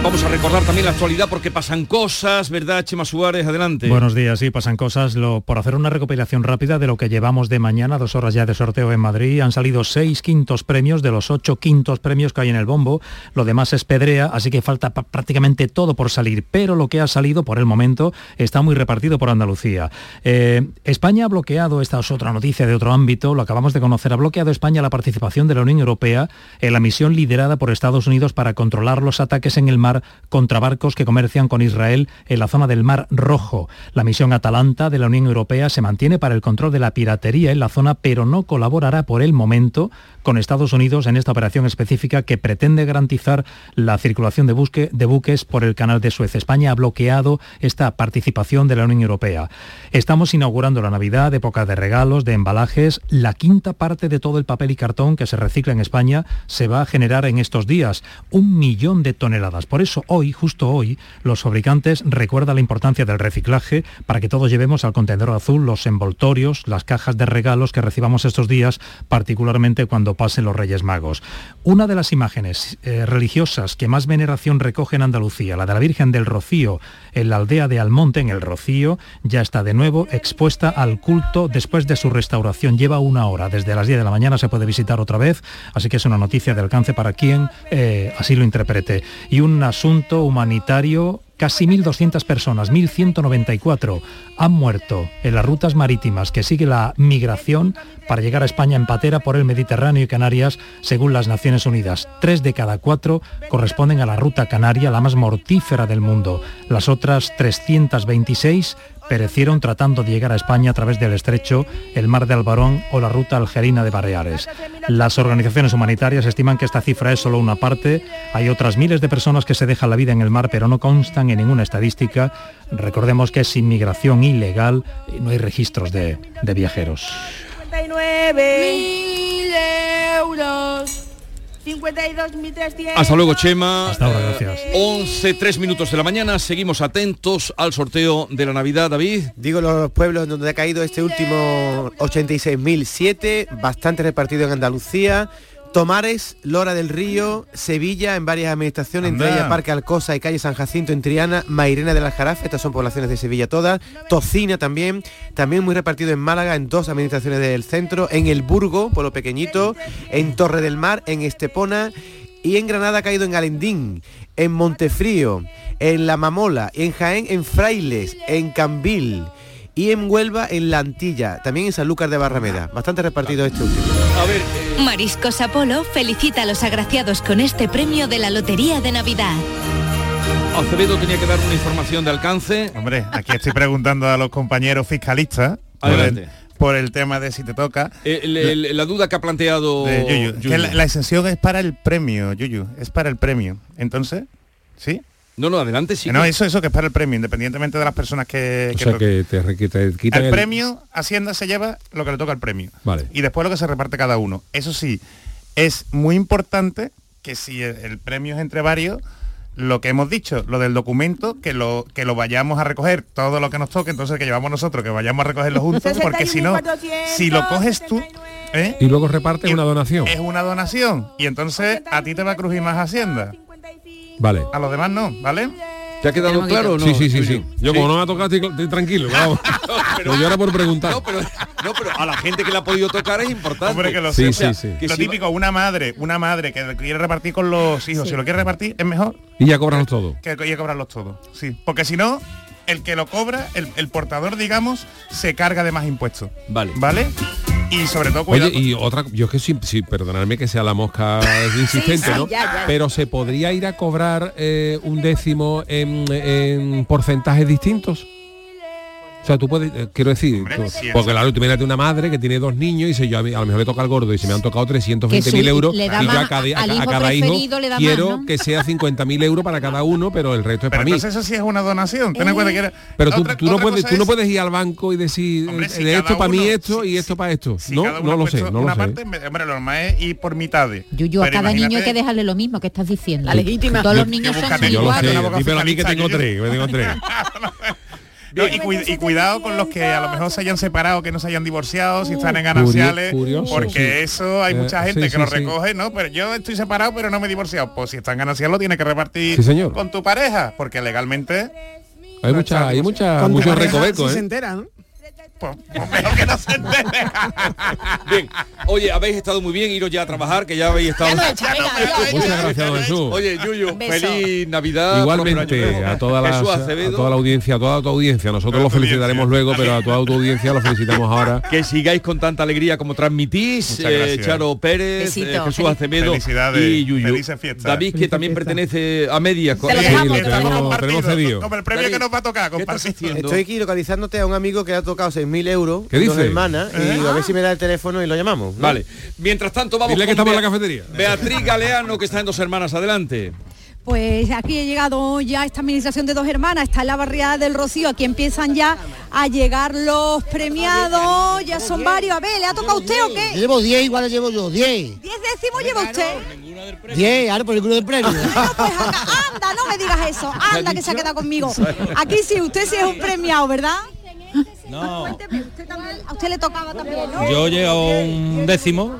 Vamos a recordar también la actualidad porque pasan cosas, ¿verdad, Chema Suárez? Adelante. Buenos días, sí, pasan cosas. Por hacer una recopilación rápida de lo que llevamos de mañana, dos horas ya de sorteo en Madrid, han salido seis quintos premios de los ocho quintos premios que hay en el bombo. Lo demás es pedrea, así que falta prácticamente todo por salir. Pero lo que ha salido por el momento está muy repartido por Andalucía. Eh, España ha bloqueado, esta es otra noticia de otro ámbito, lo acabamos de conocer, ha bloqueado España la participación de la Unión Europea en la misión liderada por Estados Unidos para controlar los ataques en el mar contra barcos que comercian con Israel en la zona del Mar Rojo. La misión Atalanta de la Unión Europea se mantiene para el control de la piratería en la zona, pero no colaborará por el momento con Estados Unidos en esta operación específica que pretende garantizar la circulación de, buques por el canal de Suez. España ha bloqueado esta participación de la Unión Europea. Estamos inaugurando la Navidad, época de regalos, de embalajes. La quinta parte de todo el papel y cartón que se recicla en España se va a generar en estos días. Un millón de toneladas. Eso hoy, justo hoy, los fabricantes recuerdan la importancia del reciclaje para que todos llevemos al contenedor azul los envoltorios, las cajas de regalos que recibamos estos días, particularmente cuando pasen los Reyes Magos. Una de las imágenes eh, religiosas que más veneración recoge en Andalucía, la de la Virgen del Rocío, en la aldea de Almonte, en el Rocío, ya está de nuevo expuesta al culto después de su restauración. Lleva una hora, desde las 10 de la mañana se puede visitar otra vez, así que es una noticia de alcance para quien eh, así lo interprete. Y un asunto humanitario Casi 1.200 personas, 1.194, han muerto en las rutas marítimas que sigue la migración para llegar a España en patera por el Mediterráneo y Canarias, según las Naciones Unidas. Tres de cada cuatro corresponden a la ruta canaria, la más mortífera del mundo. Las otras 326 perecieron tratando de llegar a España a través del estrecho, el mar de Albarón o la ruta algerina de Baleares. Las organizaciones humanitarias estiman que esta cifra es solo una parte. Hay otras miles de personas que se dejan la vida en el mar, pero no constan en ninguna estadística. Recordemos que es inmigración ilegal y no hay registros de, de viajeros. Hasta luego, Chema. Hasta ahora, gracias. 11, 3 minutos de la mañana. Seguimos atentos al sorteo de la Navidad, David. Digo los pueblos donde ha caído este último 86.007, bastante repartido en Andalucía. Tomares, Lora del Río, Sevilla, en varias administraciones, entre ellas Parque Alcosa y Calle San Jacinto en Triana, Mairena del Aljarafe, estas son poblaciones de Sevilla todas, Tocina también, también muy repartido en Málaga, en dos administraciones del centro, en El Burgo, por lo pequeñito, en Torre del Mar, en Estepona y en Granada ha caído en Alendín, en Montefrío, en La Mamola, en Jaén, en Frailes, en Cambil y en Huelva, en La Antilla, también en Sanlúcar de Barrameda. Bastante repartido este último. A ver, eh, Mariscos Apolo felicita a los agraciados con este premio de la Lotería de Navidad. Acevedo tenía que dar una información de alcance. Hombre, aquí estoy preguntando a los compañeros fiscalistas por Adelante. el, por el tema de si te toca. Eh, la duda que ha planteado de Yuyu, que la, la exención es para el premio, Yuyu, es para el premio. Entonces, ¿sí? No, no, adelante, sí. Que no, eso, eso que es para el premio, independientemente de las personas que... O que sea to- que te, te quitan el el, premio, Hacienda se lleva lo que le toca al premio. Vale. Y después lo que se reparte cada uno. Eso sí, es muy importante que si el, el premio es entre varios, lo que hemos dicho, lo del documento, que lo, que lo vayamos a recoger, todo lo que nos toque, entonces que llevamos nosotros, que vayamos a recogerlo juntos, porque si no, si lo coges tú, ¿eh? Y luego reparte Y- una donación. es una donación. Y entonces a ti te va a crujir más Hacienda. Vale. A los demás no, ¿vale? ¿Te ha quedado claro o no? Sí, sí, sí, sí. Yo como no me ha tocado estoy, tranquilo. Vamos. pero yo era por preguntar. No pero, no, pero a la gente que le ha podido tocar es importante. Hombre, que lo Sí, sí, sí. Que Lo si va- típico, una madre, una madre que quiere repartir con los hijos, si lo quiere repartir, es mejor Y ya cobramos todo. que que cobrarlos todos. Sí. Porque si no, el que lo cobra, el, el portador, digamos, se carga de más impuestos. Vale. ¿Vale? Y sobre todo cuidado. Oye, y otra, yo es que sí, sí, perdonadme que sea la mosca insistente, sí, ¿no? ya, ya. Pero se podría ir a cobrar eh, un décimo en, en porcentajes distintos. Sea, tú puedes, eh, quiero decir, Hombre, tú- sí, porque claro, tú imagínate una madre que tiene dos niños y dice yo a, mí- a lo mejor le toca al gordo y se me han tocado 320.000 Que su- euros le y da yo a más- cada, a- al a hijo cada hijo preferido le da más, quiero ¿no? que sea 50.000 euros para cada uno, pero el resto es Pero para mí. entonces eso sí es una donación. Ten en cuenta que era- Pero tú, otra- tú no otra puedes, cosa tú no es- puedes ir al banco y decir Hombre, eh, si de cada esto para mí uno- esto si- y esto para esto. si no, uno no lo sé, no lo una sé. parte, hombre, lo normal es ir por mitades. Yuyu, a Pero cada niño hay imagínate- que dejarle lo mismo que estás diciendo. La legítima. Todos los niños son buscaré- Yo lo iguales. sé, Una boca dímelo a mí que tengo tres, que tengo tres. No, y, cuid- y cuidado con los que a lo mejor se hayan separado, que no se hayan divorciado, si están en gananciales, curioso, porque sí. eso hay Eh, mucha gente sí, que sí, lo sí. recoge, ¿no? Pero yo estoy separado, pero no me he divorciado. Pues si están en gananciales lo tienes que repartir Sí, señor. con tu pareja, porque legalmente, Hay mucha, hay mucha, tu muchos recovecos, si se ¿eh? entera, ¿no? Pues, pues mejor que no se entere. Bien, oye, habéis estado muy bien, iros ya a trabajar, que ya habéis estado... Muchas gracias, don Jesús. Oye, Yuyu, feliz Navidad. Igualmente, a toda, la, Jesús a toda la audiencia, a toda tu audiencia. Nosotros lo felicitaremos audiencia. luego, pero a toda tu audiencia lo felicitamos ahora. que sigáis con tanta alegría como transmitís, eh. Charo Pérez, eh, Jesús Acevedo Felicidades, y Yuyu. David, que también pertenece a medias. Te lo Sí, dejamos, lo te lo tenemos, tenemos cedido. Como el premio David, que nos va a tocar. Estoy aquí localizándote a un amigo que ha tocado 6.000 euros, ¿Qué dos dice? hermanas, y digo, a ver si me da el teléfono y lo llamamos. ¿no? Vale. Mientras tanto, vamos Dile que estamos en la cafetería. Beatriz Galeano, que está en Dos Hermanas. Adelante. Pues aquí he llegado ya esta administración de dos hermanas, está en la barriada del Rocío, aquí empiezan ya a llegar los premiados, ya son varios. A ver, ¿le ha tocado a usted o qué? Llevo 10, igual le llevo yo, 10. ¿Diez décimos lleva usted? 10, ahora por el culo del premio. Bueno, pues anda, anda, no me digas eso, anda que se ha quedado conmigo. Aquí sí, usted sí es un premiado, ¿verdad? No, Cuénteme, usted también, a usted le tocaba también, ¿no? yo llego a un décimo,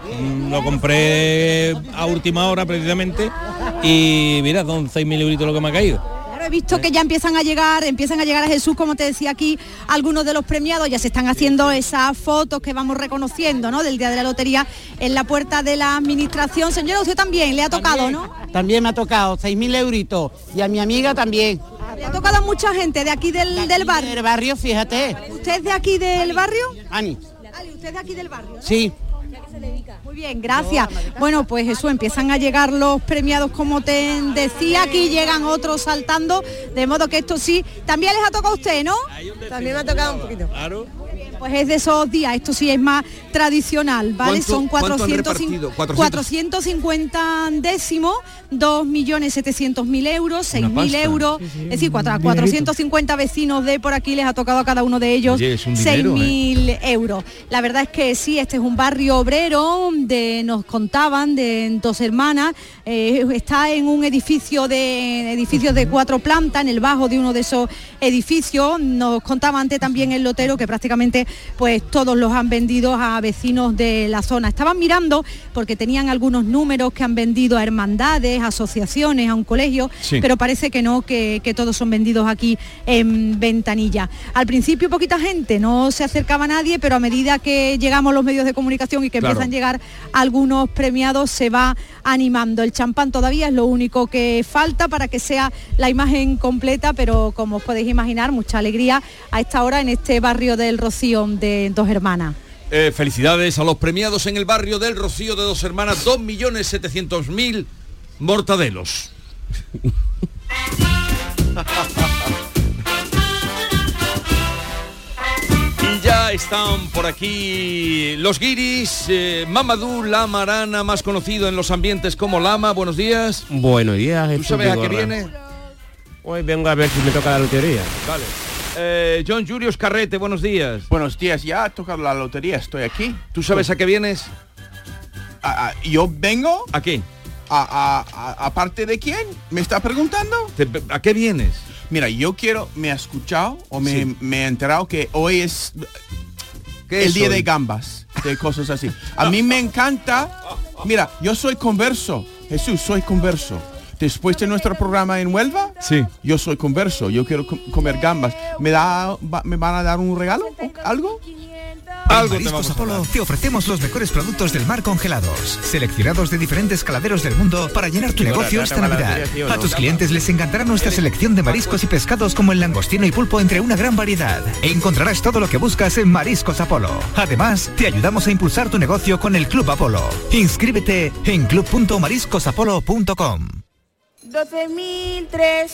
lo compré a última hora precisamente y mira, son 6.000 euritos lo que me ha caído. Claro, he visto que ya empiezan a llegar, empiezan a llegar a Jesús, como te decía aquí, algunos de los premiados ya se están haciendo esas fotos que vamos reconociendo, ¿no? Del día de la lotería en la puerta de la administración. Señora, usted también le ha tocado, ¿no? También me ha tocado 6.000 euritos. Y a mi amiga también. Le ha tocado a mucha gente de aquí del, del barrio. Del barrio, fíjate. ¿Usted es de aquí del barrio? Ani, ¿usted es de aquí del barrio? ¿no? sí. Muy bien, gracias. Bueno, pues Jesús, empiezan a llegar los premiados, como te decía, aquí llegan otros saltando, de modo que esto sí, también les ha tocado a usted, ¿no? También me ha tocado un poquito. Pues es de esos días, esto sí es más tradicional, ¿vale? ¿Cuánto- Son cuánto han 400 repartido? 400 450 décimos, 2.700.000 euros, Una 6.000 pasta. euros, es decir, cuatro- a 450 vecinos de por aquí les ha tocado a cada uno de ellos Oye, es un dinero, 6.000 euros. La verdad es que sí, este es un barrio obrero, de nos contaban, de dos hermanas, eh, está en un edificio de edificios de cuatro plantas, en el bajo de uno de esos edificios. Nos contaba antes también el lotero que prácticamente pues todos los han vendido a vecinos de la zona. Estaban mirando porque tenían algunos números que han vendido a hermandades, asociaciones, a un colegio, Sí. pero parece que no, que, que todos son vendidos aquí en Ventanilla. Al principio poquita gente, no se acercaba nadie, pero a medida que llegamos los medios de comunicación y que Claro. empiezan a llegar algunos premiados, se va animando. El champán todavía es lo único que falta para que sea la imagen completa, pero como os podéis imaginar, mucha alegría a esta hora en este barrio del Rocío de Dos Hermanas. Eh, felicidades a los premiados en el barrio del Rocío de Dos Hermanas, 2.700.000 mortadelos. Y ya están por aquí los guiris, eh, Mamadou Lama Arana, más conocido en los ambientes como Lama. Buenos días. Buenos días, ¿Tú sabes a qué viene? Hoy vengo a ver si me toca la lotería. Vale. Eh, John Julius Carrete, buenos días. Buenos días, ya ha tocado la lotería, estoy aquí. ¿Tú sabes a qué vienes? Ah, ah, ¿Yo vengo? ¿A qué? ¿A, a, a- aparte de quién? ¿Me está preguntando? Te- ¿A qué vienes? Mira, yo quiero, me ha escuchado o me, Sí. me he enterado que hoy es ¿Qué el es día hoy? de gambas, de cosas así. A mí me encanta, mira, yo soy converso, Jesús, soy converso. Después de nuestro programa en Huelva, Sí. yo soy converso, yo quiero com- comer gambas. ¿Me, da, va- ¿Me van a dar un regalo? ¿O ¿Algo? Algo te Mariscos a Apolo te ofrecemos los mejores productos del mar congelados, seleccionados de diferentes caladeros del mundo para llenar tu negocio esta Navidad. A tus clientes les encantará nuestra selección de mariscos y pescados como el langostino y pulpo entre una gran variedad. E encontrarás todo lo que buscas en Mariscos Apolo. Además, te ayudamos a impulsar tu negocio con el Club Apolo. Inscríbete en club.mariscosapolo.com. 12.003,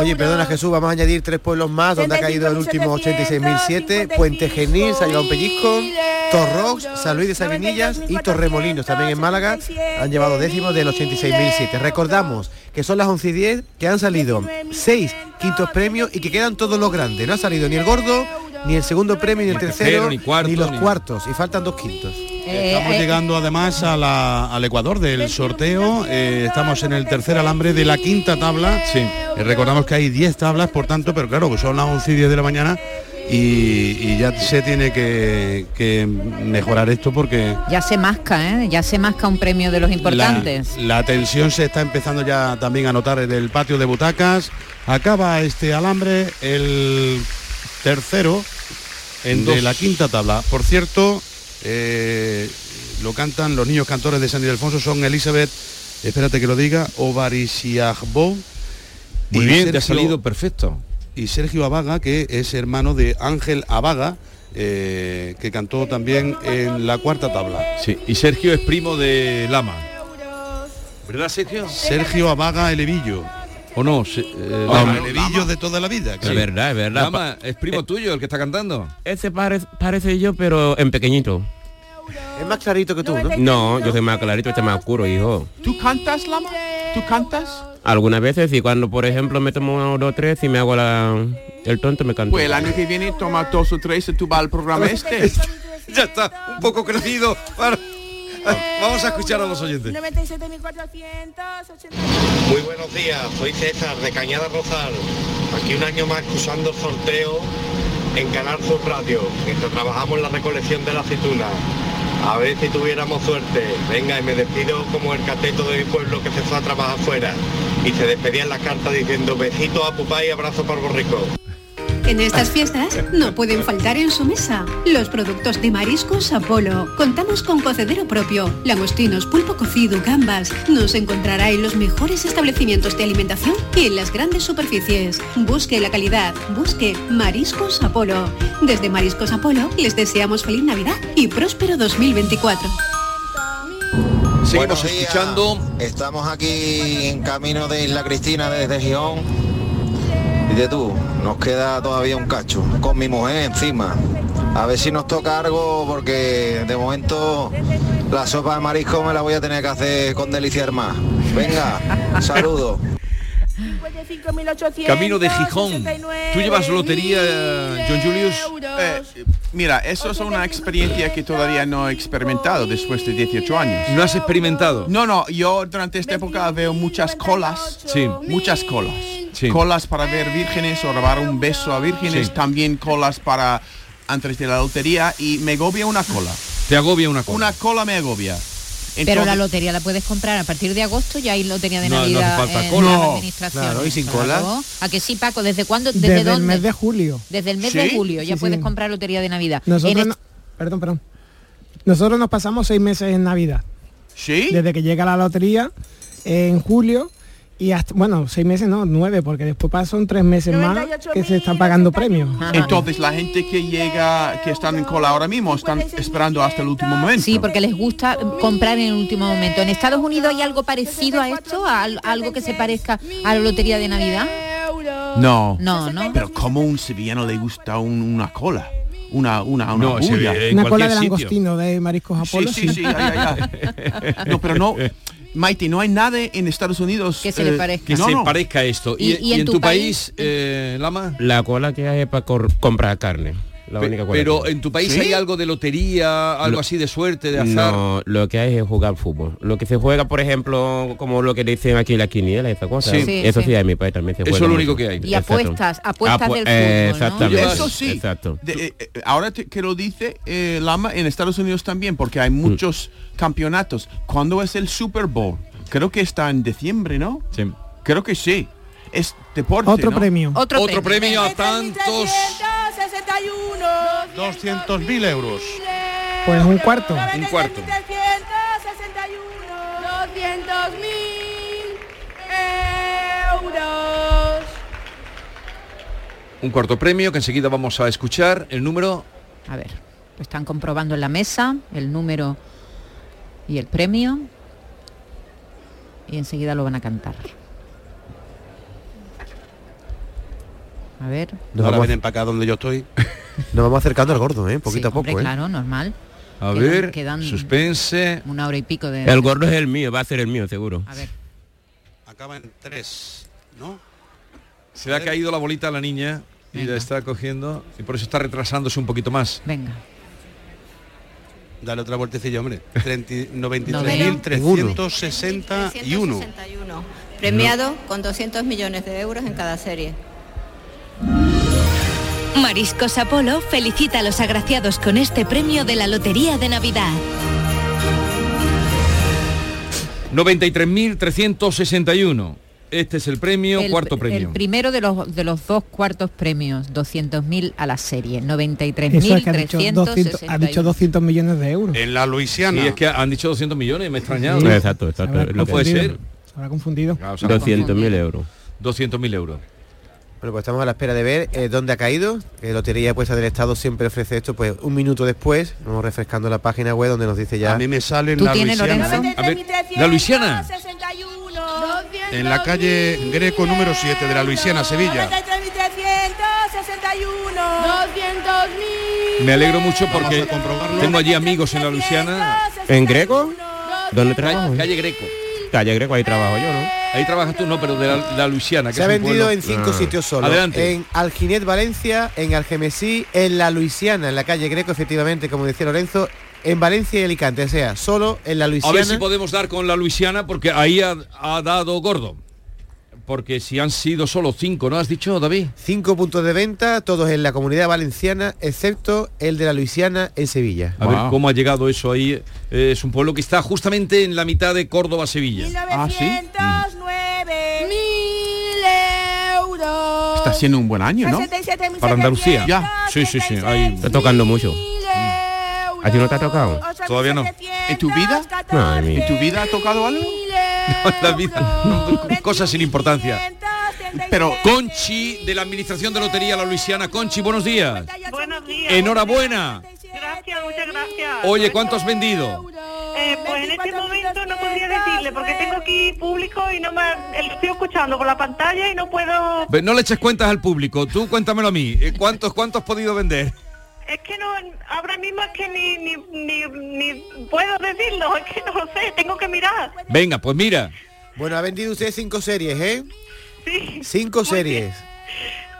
Oye, perdona Jesús, vamos a añadir tres pueblos más donde ha caído el último 86.007. Puente Genil, se ha llevado un pellizco, Torrox, San Luis de Sabinillas y Torremolinos, también en Málaga, han llevado décimos del 86.007. Recordamos que son las 11 y 10, que han salido seis quintos premios y que quedan todos los grandes. No ha salido ni el gordo, ni el segundo premio, ni el tercero, ni cuarto, los ni- cuartos. Y faltan dos quintos. Estamos llegando además a la- al Ecuador del sorteo. Eh, estamos en el tercer alambre de la quinta tabla. Sí. recordamos que hay 10 tablas, por tanto, pero claro, que son las 11 y 10 de la mañana y, y ya se tiene que, que mejorar esto porque Ya se masca, ¿eh? Ya se masca un premio de los importantes. la, la tensión se está empezando ya también a notar en el patio de butacas. Acaba este alambre el tercero en de la quinta tabla. Por cierto, eh, lo cantan los niños cantores de San Ildefonso son Elizabeth, espérate que lo diga, Ovarisiagbo. Muy bien, te ha salido perfecto. Y Sergio Abaga, que es hermano de Ángel Abaga, eh, que cantó también en la cuarta tabla. Sí, y Sergio es primo de Lama. ¿Verdad, Sergio? Sergio Abaga Elevillo. ¿O no? Se- eh, de toda la vida. Es verdad, es verdad. Lama, es primo tuyo el que está cantando. Ese pare- parece yo, pero en pequeñito. Es más clarito que tú, ¿no? No, yo soy más clarito, este más oscuro, hijo. ¿Tú cantas, Lama? ¿Tú cantas? Algunas veces y cuando, por ejemplo, me tomo uno o dos, tres y me hago la, el tonto, me canto. Pues el año que viene toma dos o tres y tú vas al programa este. ya está, un poco crecido. Para- Vamos a escuchar a los oyentes. 97.480. Muy buenos días, soy César de Cañada Rosal. Aquí un año más escuchando el sorteo en Canal Sur Radio, mientras trabajamos en la recolección de la aceituna. A ver si tuviéramos suerte. Venga, y me despido como el cateto de mi pueblo que se fue a trabajar fuera. Y se despedía en la carta diciendo besitos a papá y abrazo para el borrico. En estas fiestas no pueden faltar en su mesa los productos de Mariscos Apolo. Contamos con cocedero propio, langostinos, pulpo cocido, gambas. Nos encontrará en los mejores establecimientos de alimentación y en las grandes superficies. Busque la calidad, busque Mariscos Apolo. Desde Mariscos Apolo les deseamos feliz Navidad y próspero 2024. Seguimos escuchando. Estamos aquí en camino de Isla Cristina desde Gijón. De tú, nos queda todavía un cacho con mi mujer encima. A ver si nos toca algo porque de momento la sopa de marisco me la voy a tener que hacer con deliciar más. Venga, saludos. 55.800. Camino de Gijón. ¿Tú llevas lotería, John Julius? Eh, mira, eso es una experiencia que todavía no he experimentado después de 18 años. ¿No has experimentado? No, no, yo durante esta época veo muchas colas. Sí. Muchas colas. Sí. Colas para ver vírgenes o robar un beso a vírgenes, Sí. también colas para antes de la lotería y me agobia una cola. Te agobia una cola. Una cola me agobia. Pero la lotería la puedes comprar a partir de agosto, ya hay lotería de No, no hace Navidad falta en cola. las No, administraciones. claro, y sin Claro. cola. ¿A que sí, Paco? ¿Desde cuándo? ¿Desde, Desde, el mes de julio. Desde el mes ¿Sí? de julio ya Sí, puedes sí. comprar lotería de Navidad. Nosotros, no- perdón, perdón. Nosotros nos pasamos seis meses en Navidad. ¿Sí? Desde que llega la lotería en julio y hasta, bueno, seis meses no, nueve, porque después pasan tres meses más que se están pagando premios. Entonces la gente que llega, que están en cola ahora mismo, están esperando hasta el último momento. Sí, porque les gusta comprar en el último momento. ¿En Estados Unidos hay algo parecido a esto? ¿A al- algo que se parezca a la lotería de Navidad? No. No, no. Pero como un sevillano le gusta un- una cola, una una una No, bulla. se- en Una cola de langostino de mariscos Sí, Apolo. sí, sí. No, pero no, Maite, no hay nada en Estados Unidos Que se le eh, parezca. Que no, se no. parezca a esto. ¿Y, ¿Y- y y en en tu tu país? país, eh, Lama? La cola que hay para comprar carne. La única pero en tu país ¿Sí? hay algo de lotería, algo Lo- así de suerte, de azar. No, lo que hay es jugar fútbol. Lo que se juega, por ejemplo, como lo que dicen aquí la quiniela, esa cosa. Sí. Sí, Eso sí. sí, en mi país también se Eso es lo mucho. único que hay. Y apuestas, apuestas Apu- del eh, fútbol, ¿no? Exactamente. Eso sí. Exacto. De- eh, eh, ahora te- que lo dice eh, Lama, en Estados Unidos también, porque hay Mm. muchos campeonatos. ¿Cuándo es el Super Bowl? Creo que está en diciembre, ¿no? Sí. Creo que sí. Es deporte, Otro ¿no? premio. Otro, Otro premio a tantos. 361. 200.000 euros. Pues un cuarto. Un cuarto. 200.000 euros. Un cuarto premio que enseguida vamos a escuchar. El número A ver, lo están comprobando en la mesa el número y el premio. Y enseguida lo van a cantar. A ver. Nos Ahora vamos, vienen para acá donde yo estoy. nos vamos acercando al gordo, ¿eh? Poquito a poco, Hombre, ¿eh? claro, normal. A Quedan- ver, quedan- suspense. Una hora y pico de... El gordo es el mío, va a ser el mío, seguro. A ver. Acaba en tres, ¿no? Se le ha caído la bolita a la niña y la está cogiendo y por eso está retrasándose un poquito más. Venga. Dale otra vueltecilla, hombre. 30 Ninguno. 93.361. Premiado con 200 millones de euros en cada serie. Mariscos Apolo felicita a los agraciados con este premio de la Lotería de Navidad. 93.361. Este es el premio, El- cuarto El premio. primero de los, de los dos cuartos premios, 200.000 a la serie, Eso es que ha dicho, 200, ha dicho 93.361. 200 millones de euros. En la Luisiana. Sí, es que han dicho 200 millones, me he extrañado. Sí. Exacto, exacto. No puede ser. Se habrá confundido. Claro, o sea, 200.000 euros. 200.000 euros. Bueno, pues estamos a la espera de ver eh, dónde ha caído. Eh, Lotería Puesta del Estado siempre ofrece esto, pues un minuto después, vamos refrescando la página web donde nos dice ya. A mí me sale en ¿Tú la Luisiana. Lorenzo? A ver, la Luisiana. 61. En la calle Greco número 7 de la Luisiana, Sevilla. 93.361. 200.000. Me alegro mucho porque tengo allí amigos en la Luisiana. ¿En Greco? Calle Greco. Calle Greco, ahí trabajo yo, ¿no? Ahí trabajas tú, no, pero de la, Luisiana. Que Se ha vendido pueblo- en cinco Ah. sitios solo. Adelante. En Alginet, Valencia, en Algemesí, en la Luisiana, en la calle Greco, efectivamente, como decía Lorenzo, en Valencia y Alicante, o sea, solo en la A Luisiana. ver si podemos dar con la Luisiana porque ahí ha, ha dado gordo. Porque si han sido solo cinco, ¿no has dicho, David? Cinco puntos de venta, todos en la comunidad valenciana, excepto el de la Luisiana en Sevilla. A ver cómo ha llegado eso ahí. Eh, es un pueblo que está justamente en la mitad de Córdoba-Sevilla. 909. Mil euros. Está siendo un buen año, ¿no? 67.700. Para Andalucía. Ya. Sí, sí, sí. ahí- Está tocando mucho. ¿A ti no te ha tocado? Todavía no. ¿En tu vida? ¿En tu vida ha tocado algo? la vida. cosas sin importancia. Pero Conchi, de la Administración de Lotería La Luisiana. Conchi, buenos días. Buenos días. Enhorabuena. Gracias, muchas gracias. Oye, ¿cuánto has vendido? Eh, pues en este momento no podría decirle porque tengo aquí público y no me estoy escuchando por la pantalla y no puedo. No le eches cuentas al público. Tú cuéntamelo a mí. Eh, ¿Cuántos, cuántos has podido vender? Es que no, ahora mismo es que ni, ni, ni, ni puedo decirlo, es que no lo sé, tengo que mirar. Venga, pues mira. Bueno, ha vendido usted cinco series, ¿eh? Sí. Cinco Muy series.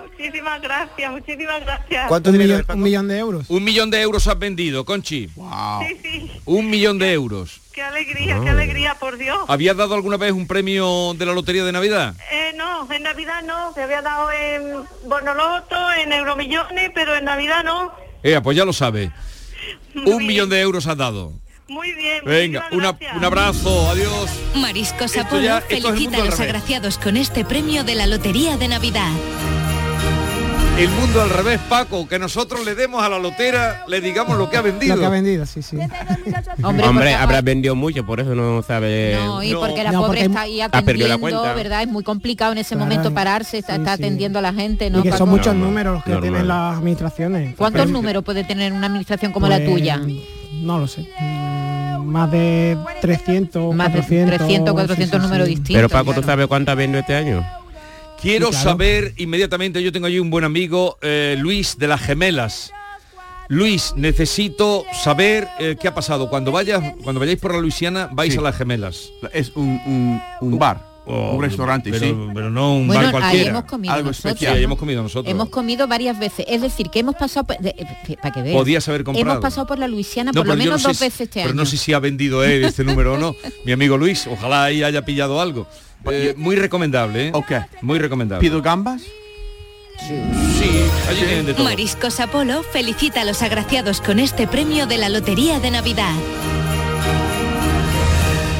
Muchísimas gracias, muchísimas gracias. ¿Cuánto Un dinero millón, un millón de euros. Un millón de euros has vendido, Conchi. Sí, sí. Un millón de euros. Qué alegría, qué alegría, por Dios. ¿Habías dado alguna vez un premio de la Lotería de Navidad? Eh, no, en Navidad no, se había dado en Bonoloto, en Euromillones, pero en Navidad no. Eh, pues ya lo sabe. Muy Un bien. millón de euros has dado. Muy bien. Venga, una- un abrazo, adiós. Mariscos Apolo felicita a los agraciados con este premio de la Lotería de Navidad. El mundo al revés, Paco, que nosotros le demos a la lotera, le digamos lo que ha vendido. Lo que ha vendido, sí, sí. Hombre, Hombre, habrás vendido mucho, por eso no sabe... No, y No. porque la No, pobre porque está ahí la atendiendo, cuenta. ¿verdad? Es muy complicado en ese Claro, momento pararse, está, sí, está sí. atendiendo a la gente, ¿no? y que Paco? son muchos números los que normal. tienen las administraciones. ¿Cuántos Pero- números puede tener una administración como la pues, tuya? No lo sé. Mm, Más de 300, Más de 400, 300, 400 sí, sí, números sí. distintos. Pero Paco, ¿tú sabes cuántas vendió este año? Quiero Sí, claro. saber inmediatamente, yo tengo allí un buen amigo, eh, Luis de las Gemelas. Luis, necesito saber eh, qué ha pasado. Cuando vayas, cuando vayáis por la Luisiana, vais Sí. a las gemelas. Es un, un, un bar, un restaurante, pero, sí. pero no un Bueno, bar ahí cualquiera. hemos comido Algo nosotros. Sí, ahí hemos comido nosotros. Hemos comido varias veces. Es decir, que hemos pasado por, de- eh, para que veas. Podías haber comprado. Hemos pasado por la Luisiana No, por lo pero menos no dos si- veces este Pero año. no sé si ha vendido él este número o no. Mi amigo Luis, ojalá ahí haya pillado algo. Eh, muy recomendable, ¿eh? Ok. Muy recomendable. ¿Pido gambas? Sí, allí tienen de todo. Mariscos Apolo felicita a los agraciados con este premio de la Lotería de Navidad.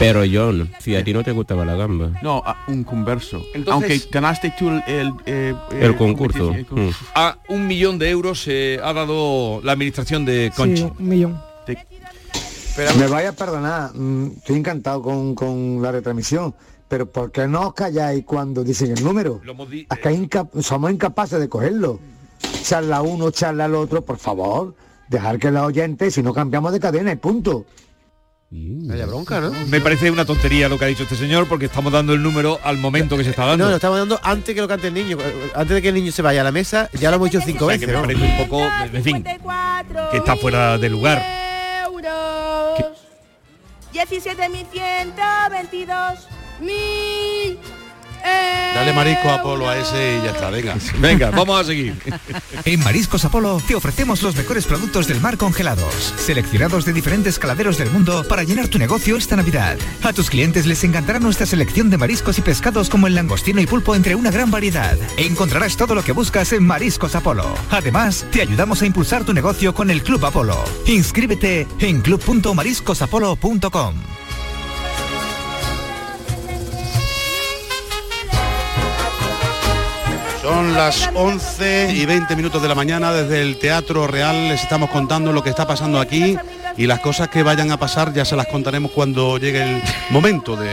Pero John, si a ti no te gustaba la gamba. No, a- un converso. Entonces- Aunque ganaste tú el... El, eh, El concurso. competición, el concurso. A un millón de euros eh, ha dado la administración de Conchi. Sí, un millón. Me vaya a perdonar, mm, estoy encantado con, con la retransmisión, pero ¿por qué no os calláis cuando dicen el número? Que inca- somos incapaces de cogerlo. Charla uno, charla al otro, por favor, dejar que la oyente, si no cambiamos de cadena y punto. Vaya bronca, ¿no? Me parece una tontería lo que ha dicho este señor porque estamos dando el número al momento que se está dando. No, lo estamos dando antes que lo cante el niño. Antes de que el niño se vaya a la mesa, ya lo hemos hecho cinco O sea, veces. que me ¿no? parece un poco, en fin, que está fuera de lugar. euros. 17.122 mil Dale marisco a Apolo a ese y ya está, venga. Venga, vamos a seguir. En Mariscos Apolo te ofrecemos los mejores productos del mar congelados, seleccionados de diferentes caladeros del mundo para llenar tu negocio esta Navidad. A tus clientes les encantará nuestra selección de mariscos y pescados como el langostino y pulpo entre una gran variedad. Encontrarás todo lo que buscas en Mariscos Apolo. Además, te ayudamos a impulsar tu negocio con el Club Apolo. Inscríbete en club.mariscosapolo.com. Son las 11 y 20 minutos de la mañana desde el Teatro Real. Les estamos contando lo que está pasando aquí y las cosas que vayan a pasar ya se las contaremos cuando llegue el momento de...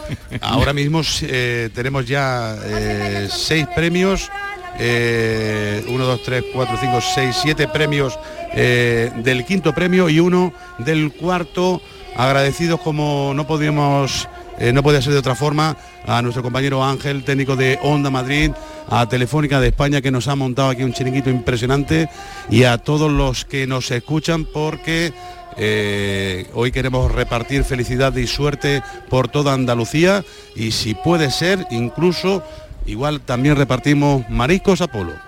Ahora mismo eh, tenemos ya eh, seis premios. eh, uno, dos, tres, cuatro, cinco, seis, siete premios eh, del quinto premio y uno del cuarto. Agradecidos como no podíamos eh, no podía ser de otra forma, a nuestro compañero Ángel, técnico de Onda Madrid, a Telefónica de España que nos ha montado aquí un chiringuito impresionante y a todos los que nos escuchan porque eh, hoy queremos repartir felicidad y suerte por toda Andalucía y si puede ser, incluso igual también repartimos mariscos Apolo.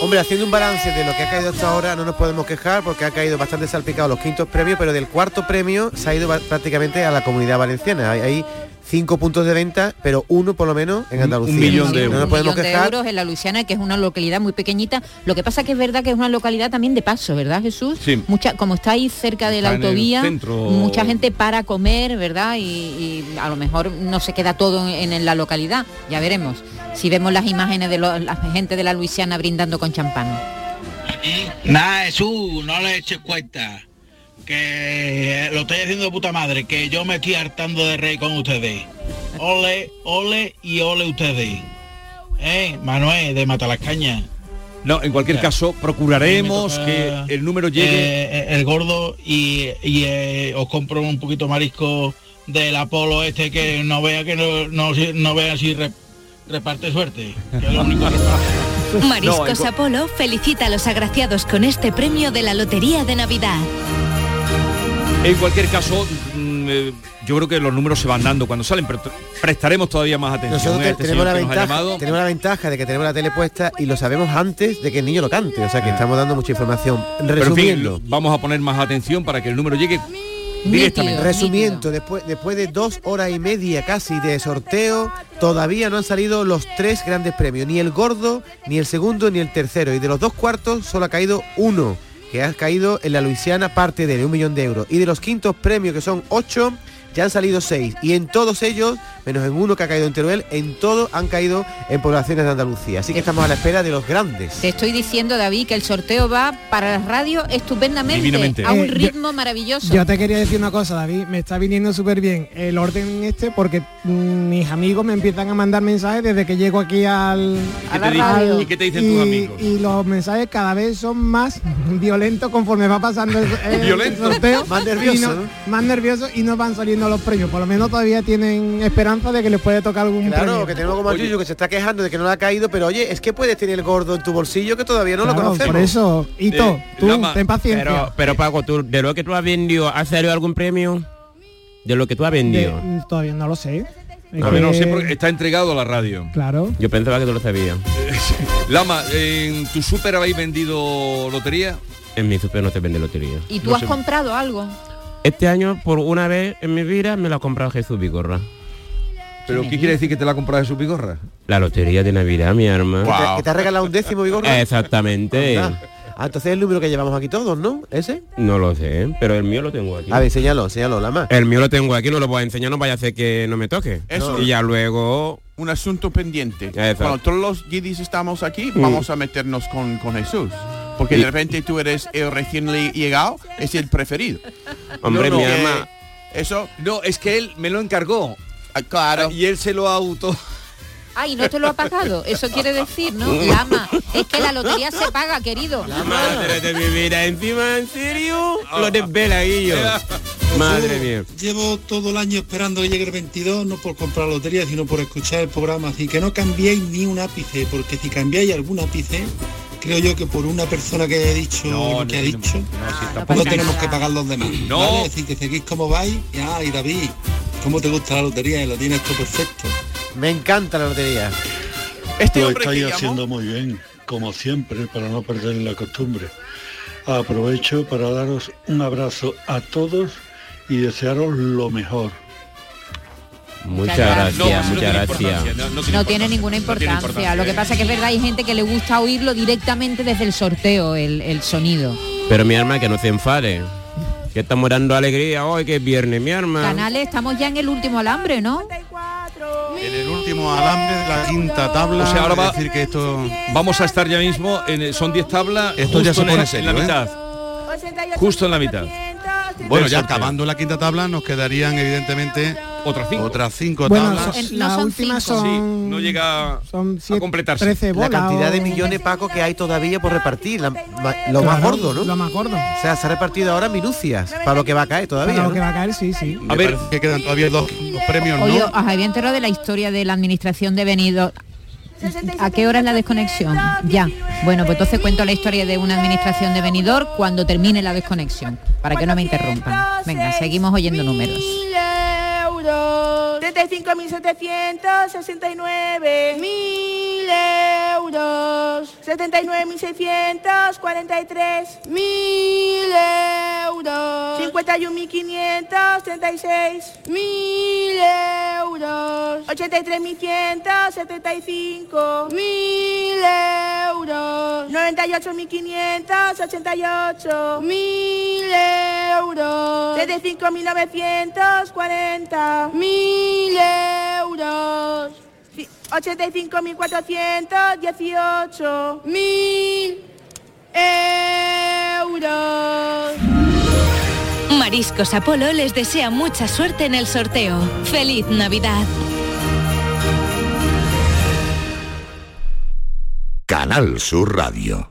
Hombre, haciendo un balance de lo que ha caído hasta ahora, no nos podemos quejar porque ha caído bastante salpicado los quintos premios, pero del cuarto premio se ha ido prácticamente a la comunidad valenciana. Hay cinco puntos de venta, pero uno por lo menos en Andalucía. millón de No nos un millón de euros en la Luisiana, que es una localidad muy pequeñita. Lo que pasa que es verdad que es una localidad también de paso, ¿verdad, Jesús? Sí. Mucha, como está ahí cerca de la Está autovía, centro. mucha gente para comer, ¿verdad? Y, y a lo mejor no se queda todo en, en la localidad. Ya veremos. Si vemos las imágenes de lo- la gente de la Luisiana brindando con champán. Nada, Jesús, no le eches cuenta. Que lo estoy haciendo de puta madre, que yo me estoy hartando de rey con ustedes. Ole, ole y ole ustedes. Eh, Manuel, de Matalascaña. No, en cualquier caso, procuraremos que el número llegue. eh, el gordo y, y, eh, os compro un poquito marisco del Apolo este que no vea que no, no, no vea si re- reparte suerte. Que es lo único que reparte. Mariscos Apolo felicita a los agraciados con este premio de la Lotería de Navidad. En cualquier caso, mm, eh, yo creo que los números se van dando cuando salen, pero prestaremos todavía más atención Nosotros a este tenemos, la ventaja, llamado. tenemos la ventaja de que tenemos la tele puesta y lo sabemos antes de que el niño lo cante. O sea que estamos dando mucha información. Pero en fin, Resumiendo. vamos a poner más atención para que el número llegue directamente. Resumiendo, después, después de dos horas y media casi de sorteo, todavía no han salido los tres grandes premios, ni el gordo, ni el segundo, ni el tercero. Y de los dos cuartos solo ha caído uno, que ha caído en la Luisiana parte de un millón de euros. Y de los quintos premios, que son ocho, ya han salido seis. Y en todos ellos, menos en uno que ha caído en Teruel, en todos han caído en poblaciones de Andalucía. Así que estamos a la espera de los grandes. Te estoy diciendo, David, que el sorteo va para la radio estupendamente, Divinamente. a un Eh, yo- ritmo maravilloso. Yo te quería decir una cosa, David, me está viniendo súper bien el orden este porque mm, mis amigos me empiezan a mandar mensajes desde que llego aquí al, ¿Qué a te la dicen? radio. ¿Y qué te dicen tus amigos? Y los mensajes cada vez son más violentos conforme va pasando el, el sorteo. Más nervioso, Y no- ¿no? Más nerviosos y no van saliendo los premios. Por lo menos todavía tienen esperanza de que les puede tocar algún Claro, premio. que tenemos como a Yuyu que se está quejando de que no le ha caído, pero oye, es que puedes tener el gordo en tu bolsillo que todavía no lo conocemos. por eso, Hito, Eh, tú, Lama, ten paciencia. Pero, pero Paco, tú, de lo que tú has vendido, ¿ha salido algún premio? De lo que tú has vendido. mm, todavía no lo sé. Es A ver, no sé, porque está entregado a la radio. Claro. Yo pensaba que tú lo sabías. Lama, ¿en tu súper habéis vendido lotería? En mi super no te vende lotería. ¿Y tú no has sé. comprado algo? Este año, por una vez en mi vida, me lo ha comprado Jesús Vigorra. ¿Pero qué quiere decir que te la ha comprado Jesús Vigorra? La lotería de Navidad, mi arma. Que te- Que te ha regalado un décimo, Vigor. Exactamente. Ah, entonces es el número que llevamos aquí todos, ¿no? ¿Ese? No lo sé, pero el mío lo tengo aquí. A ver, señalo, señalo, la más. El mío lo tengo aquí, no lo voy a enseñar, no vaya a hacer que no me toque. Eso. Y ya luego... Un asunto pendiente. Exacto. Cuando todos los guiris estamos aquí, Mm. vamos a meternos con, con Jesús. Porque Y- de repente tú eres el recién li- llegado, es el preferido. Hombre, No, mi no, alma... Eso... No, es que él me lo encargó. claro. Y él se lo auto... Ay, ¿no te lo ha pagado? Eso quiere decir, ¿no? Lama. Es que la lotería se paga, querido. Madre de mi vida, encima, ¿en serio? Lo desvela, Guillo. Madre mía. Llevo todo el año esperando que llegue el 22, no por comprar lotería, sino por escuchar el programa. Así que no cambiéis ni un ápice, porque si cambiáis algún ápice, creo yo que por una persona que haya dicho lo que ha dicho, no, pasa tenemos que pagar los demás. No. ¿vale? Es decir, que seguís como vais. Y, ah, y David, ¿cómo te gusta la lotería? Y lo tienes todo perfecto. Me encanta la lotería. Este Lo hombre que estáis llamó- haciendo muy bien, como siempre, para no perder la costumbre. Aprovecho para daros un abrazo a todos y desearos lo mejor. Muchas gracias, gracias. muchas gracias. No tiene ninguna No tiene importancia. importancia, Lo que pasa que es verdad, hay gente que le gusta oírlo directamente desde el sorteo, el, el sonido. Pero mi alma, que no se enfade. Que estamos dando alegría hoy, que es viernes, mi alma. Canales, estamos ya en el último alambre, ¿no? En el último alambre de la quinta tabla. O sea, ahora va- es decir que esto... Vamos a estar ya mismo, en, son 10 tablas, Esto ya se pone en, serio, en la ¿eh? mitad. Justo en la mitad. Bueno, ya acabando la quinta tabla nos quedarían evidentemente otras cinco, otras cinco Bueno, tablas. son- las últimas son... Sí, no llega son a completarse. 13 La bolas cantidad o- de millones, Paco, que hay todavía por repartir. la- ma- lo más gordo, ¿no? Lo más gordo. O sea, se ha repartido ahora minucias para lo que va a caer todavía. Para lo ¿no? que va a caer, sí, sí. A ver, que quedan todavía dos, dos premios, Oye, ¿no? os había enterado de la historia de la administración de Benidorm. ¿A qué hora es la desconexión? Ya. Bueno, pues entonces cuento la historia de una administración de Benidorm cuando termine la desconexión, para que no me interrumpan. Venga, seguimos oyendo números. Euros. 35.769. Mil euros. 79.643. Mil euros. 51.536. Mil euros. 83.175. Mil euros. 98.588. Mil euros. 75.940. Mil euros. Ci- 85.418. Mil euros. Mariscos Apolo les desea mucha suerte en el sorteo. ¡Feliz Navidad! Canal Sur Radio.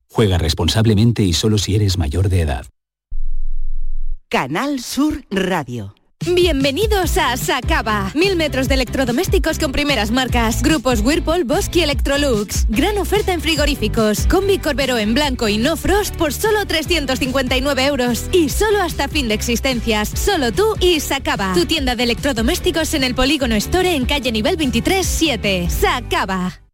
Juega responsablemente y solo si eres mayor de edad. Canal Sur Radio. Bienvenidos a Sacaba. Mil metros de electrodomésticos con primeras marcas. Grupos Whirlpool, Bosque y Electrolux. Gran oferta en frigoríficos. Combi Corbero en blanco y no frost por solo 359 euros. Y solo hasta fin de existencias. Solo tú y Sacaba. Tu tienda de electrodomésticos en el Polígono Store en calle nivel 23 7. Sacaba.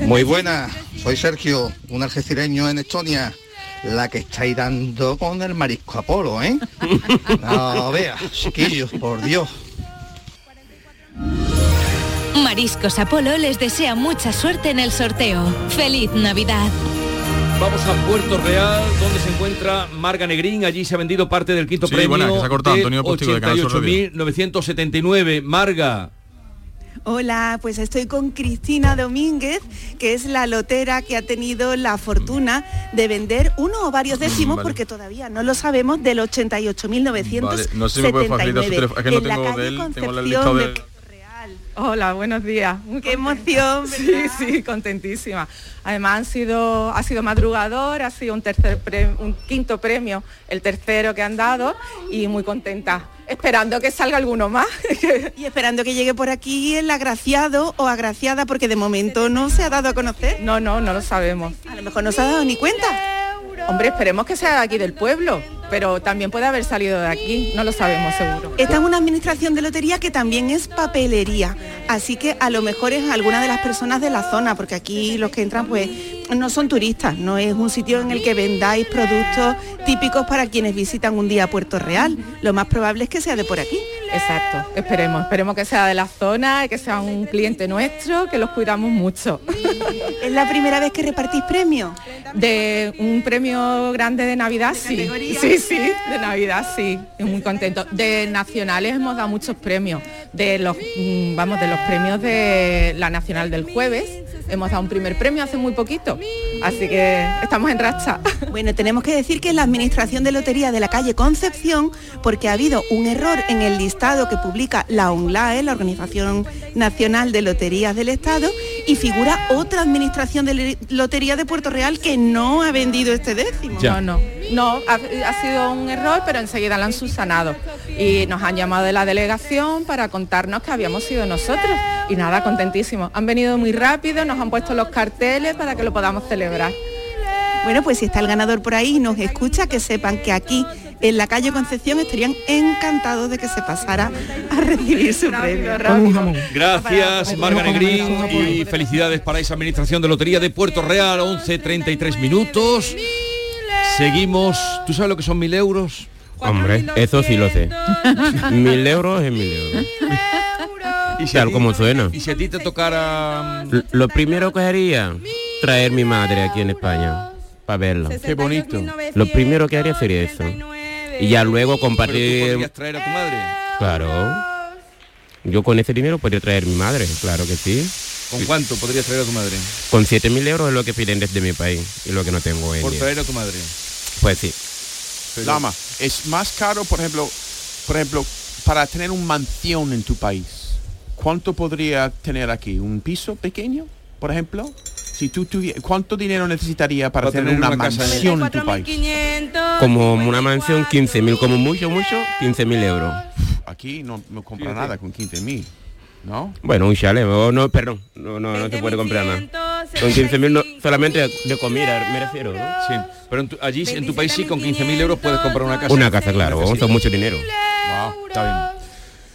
Muy buena, soy Sergio, un algecireño en Estonia. La que estáis dando con el marisco Apolo, ¿eh? No, vea, chiquillos, por Dios. Mariscos Apolo les desea mucha suerte en el sorteo. ¡Feliz Navidad! Vamos a Puerto Real, donde se encuentra Marga Negrín. Allí se ha vendido parte del quinto Sí, premio. buena, que se ha cortado Antonio Postigo de Canal Sur Radio. 88.979. Marga. Hola, pues estoy con Cristina Domínguez, que es la lotera que ha tenido la fortuna de vender uno o varios décimos, Vale. porque todavía no lo sabemos, del 88.979. Vale, no sé si me puede facilitar su teléfono. Es que no en la tengo de él, tengo Concepción listado de de... Hola, buenos días. Qué emoción, Sí, sí, contentísima. Además han sido, ha sido madrugador, ha sido un tercer pre- un quinto premio, el tercero que han dado y muy contenta. Esperando que salga alguno más. Y esperando que llegue por aquí el agraciado o agraciada, porque de momento no se ha dado a conocer. No, no, no lo sabemos. A lo mejor no se ha dado ni cuenta. Hombre, esperemos que sea de aquí del pueblo, pero también puede haber salido de aquí, no lo sabemos seguro. Esta es una administración de lotería que también es papelería, así que a lo mejor es alguna de las personas de la zona, porque aquí los que entran pues no son turistas, no es un sitio en el que vendáis productos típicos para quienes visitan un día Puerto Real. Lo más probable es que sea de por aquí. Exacto, esperemos, esperemos que sea de la zona, que sea un cliente nuestro, que los cuidamos mucho. ¿Es la primera vez que repartís premios? De un premio grande de Navidad, sí. Sí, sí, de Navidad, sí. Estoy muy contento. De nacionales hemos dado muchos premios. De los, mm, vamos, de los premios de la Nacional del jueves. Hemos dado un primer premio hace muy poquito. Así que estamos en racha. Bueno, tenemos que decir que es la Administración de Lotería de la calle Concepción, porque ha habido un error en el listado que publica la ONLAE, la Organización Nacional de Loterías del Estado, y figura otra Administración de Lotería de Puerto Real que no ha vendido este décimo. No, no, no, ha, ha sido un error, pero enseguida lo han subsanado. Y nos han llamado de la delegación para contarnos que habíamos sido nosotros. Y nada, contentísimos. Han venido muy rápido, nos han puesto los carteles para que lo podamos celebrar. Bueno, pues si está el ganador por ahí y nos escucha, que sepan que aquí en la calle Concepción estarían encantados de que se pasara a recibir su premio. Gracias, Marga Negrín, y felicidades para esa administración de Lotería de Puerto Real, 11.33 minutos. Seguimos. ¿Tú sabes lo que son mil euros? Hombre, eso sí lo sé. mil euros es mil euros. Y si Tal a como suena. Y si a ti te tocara... L- Lo primero que haría, traer mi madre aquí en España, para verla. Qué bonito. Lo primero que haría sería eso. Y ya luego ¿Pero tú compartir... podrías traer a tu madre? Claro. Yo con ese dinero podría traer mi madre, claro que sí. ¿Con cuánto podrías traer a tu madre? Con 7.000 euros es lo que piden desde mi país y lo que no tengo en Por traer a tu madre. Pues sí. Lama, es más caro, por ejemplo, por ejemplo, para tener una mansión en tu país. ¿Cuánto podría tener aquí? ¿Un piso pequeño, por ejemplo? Si tú tuvieras, ¿cuánto dinero necesitaría para, Para tener, tener una, una mansión en tu país? Como una mansión, 15.000 como mucho, mucho, 15.000 euros. Aquí no, no compra nada con 15 mil, ¿no? Bueno, un chalet, oh, no, perdón, no, no, no se puede comprar nada. Con 15.000 no, solamente de comida, me refiero, ¿no? Sí, pero en tu- allí en tu país sí con 15.000 euros puedes comprar una casa. Una casa, claro, Necesitas. son mucho dinero. Wow, está bien.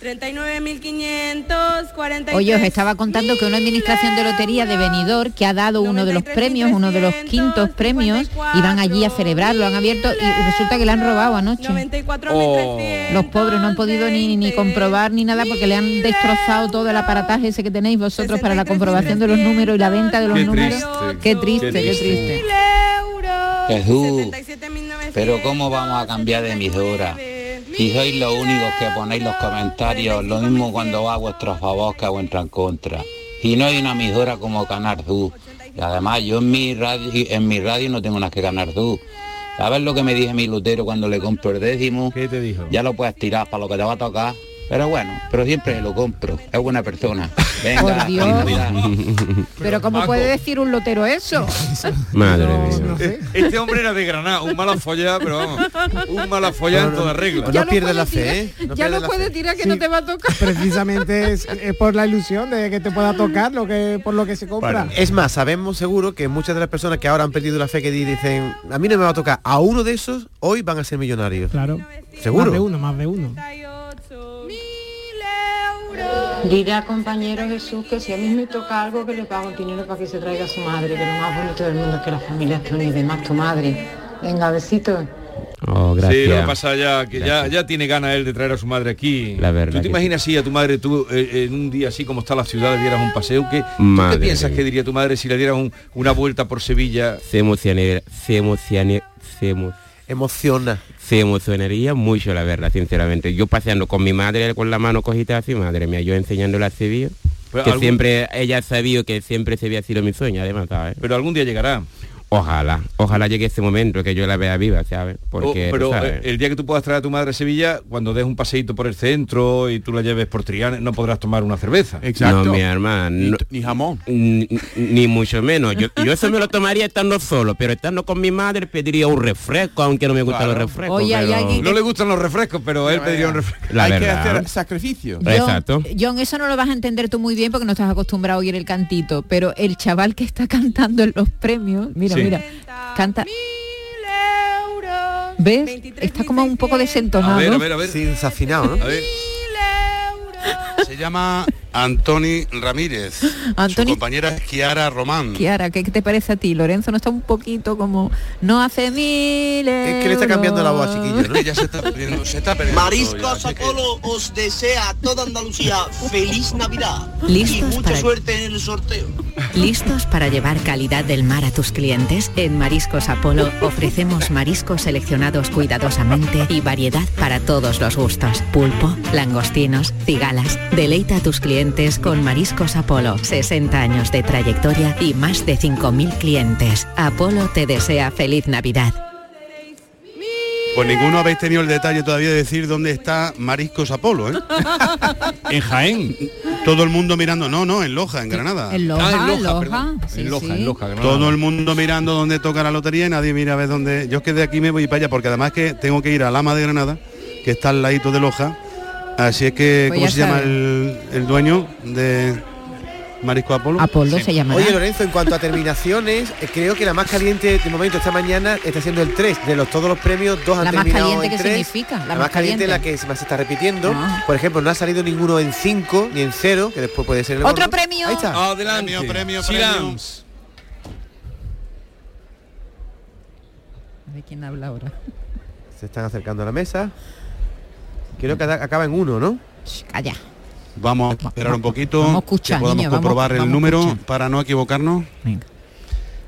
39.543. Oye, os estaba contando que una administración de lotería de Benidorm que ha dado uno de los premios, uno de los quintos premios, y van allí a celebrarlo, han abierto y resulta que le han robado anoche. Oh. Los pobres no han podido ni, ni comprobar ni nada porque le han destrozado todo el aparataje ese que tenéis vosotros para la comprobación de los números y la venta de los Qué números. triste, Qué triste, qué qué triste. triste. Jesús, pero ¿cómo vamos a cambiar de emisora? Y sois los únicos que ponéis los comentarios, lo mismo cuando va a vuestro favor que a vuestra contra. Y no hay una emisora como Canar Du. Y además yo en mi radio, en mi radio no tengo nada que Canar Du. ¿Sabes lo que me dije mi lutero cuando le compro el décimo? ¿Qué te dijo? Ya lo puedes tirar para lo que te va a tocar. Pero bueno, pero siempre lo compro. Es buena persona. Venga, Por feliz Dios. Navidad. Pero ¿cómo puede decir un lotero eso? Madre mía. Este hombre era de Granada, un mala follada, pero vamos, un mala follada en toda regla. No pierde la fe, ¿eh? ya no puedes tirar que no te va a tocar. Precisamente es, es por la ilusión de que te pueda tocar lo que por lo que se compra. Es más, sabemos seguro que muchas de las personas que ahora han perdido la fe que di- dicen, a mí no me va a tocar, a uno de esos hoy van a ser millonarios. Claro. Seguro. Más de uno, más de uno. Dile al compañero Jesús que si a mí me toca algo que le pago el dinero para que se traiga a su madre, que lo más bonito del mundo es que la familia esté unida y más tu madre. Venga, besitos. Oh, Sí, gracias. lo que pasa ya que ya, ya tiene ganas él de traer a su madre aquí. La verdad ¿Tú te imaginas si a tu madre tú eh, en un día así como está la ciudad le dieras un paseo? ¿Qué, ¿tú qué piensas mía. que diría tu madre si le dieras un- una vuelta por Sevilla? Se emocionaría, se emocionaría, se emo- Emociona. se emocionaría mucho, la verdad, sinceramente. Yo paseando con mi madre con la mano cogida así, madre mía, yo enseñándole a Sevilla. Pero que algún- siempre ella ha sabido que siempre se había sido mi sueño, además, ¿sabes? Pero algún día llegará. Ojalá, ojalá llegue ese momento que yo la vea viva, ¿sabes? Porque, O- pero tú sabes, eh, el día que tú puedas traer a tu madre a Sevilla, cuando des un paseíto por el centro y tú la lleves por Triana, no podrás tomar una cerveza. No, mi hermano. no- Ni jamón. Ni, ni mucho menos. Yo, yo eso me lo tomaría estando solo, pero estando con mi madre pediría un refresco, aunque no me gustan los refrescos. Oye, hay No le gustan los refrescos, pero él pediría un refresco. La Hay que hacer sacrificio. Exacto. John, eso no lo vas a entender tú muy bien porque no estás acostumbrado a oír el cantito, pero el chaval que está cantando en los premios, mira, Sí. Mira, canta. ¿Ves? Está como un poco desentonado. A ver, a ver, a ver. Sin desafinado, ¿no? A ver. Se llama Antoni Ramírez. Antoni- Su compañera es Kiara Román. Kiara, ¿qué te parece a ti? Lorenzo no está un poquito como no hace mil Es que le está cambiando la voz chiquillo, ¿no? Ella se está perdiendo, se está perdiendo. Mariscos Apolo os desea a toda Andalucía feliz Navidad ¿Listos y mucha para- suerte en el sorteo. ¿Listos para llevar calidad del mar a tus clientes? En Mariscos Apolo ofrecemos mariscos seleccionados cuidadosamente y variedad para todos los gustos. Pulpo, langostinos, cigalas. Deleita a tus clientes con Mariscos Apolo. 60 años de trayectoria y más de 5.000 clientes. Apolo te desea feliz Navidad. Pues ninguno habéis tenido el detalle todavía de decir dónde está Mariscos Apolo, ¿eh? En Jaén. Todo el mundo mirando, no, no, en Loja, en Granada. En Loja, Ah, en Loja, Loja, perdón. sí, en Loja, sí. en Loja. Granada. Todo el mundo mirando dónde toca la lotería y nadie mira a ver dónde. Yo es que de aquí me voy para allá, porque además que tengo que ir a Lama de Granada, que está al ladito de Loja. Así es que, Pues ¿cómo se llama el, el dueño de Marisco Apolo? Apolo se llama. Oye Lorenzo, en cuanto a terminaciones, eh, creo que la más caliente de momento esta mañana está siendo el 3. De los todos los premios, dos han La más terminado caliente, en ¿qué 3. significa? La, más caliente es la que se más se está repitiendo. Ah. Por ejemplo, no ha salido ninguno en 5 ni en 0, que después puede ser el Otro bono. premio. Ahí está. Adelante. Premio, premio, Silams. A ver quién habla ahora. Se están acercando a la mesa. Creo que acaba en 1, ¿no? Calla. Vamos a esperar un poquito Vamos a que escuchar, podamos niño, vamos- comprobar el vamos número escuchar. para no equivocarnos Venga.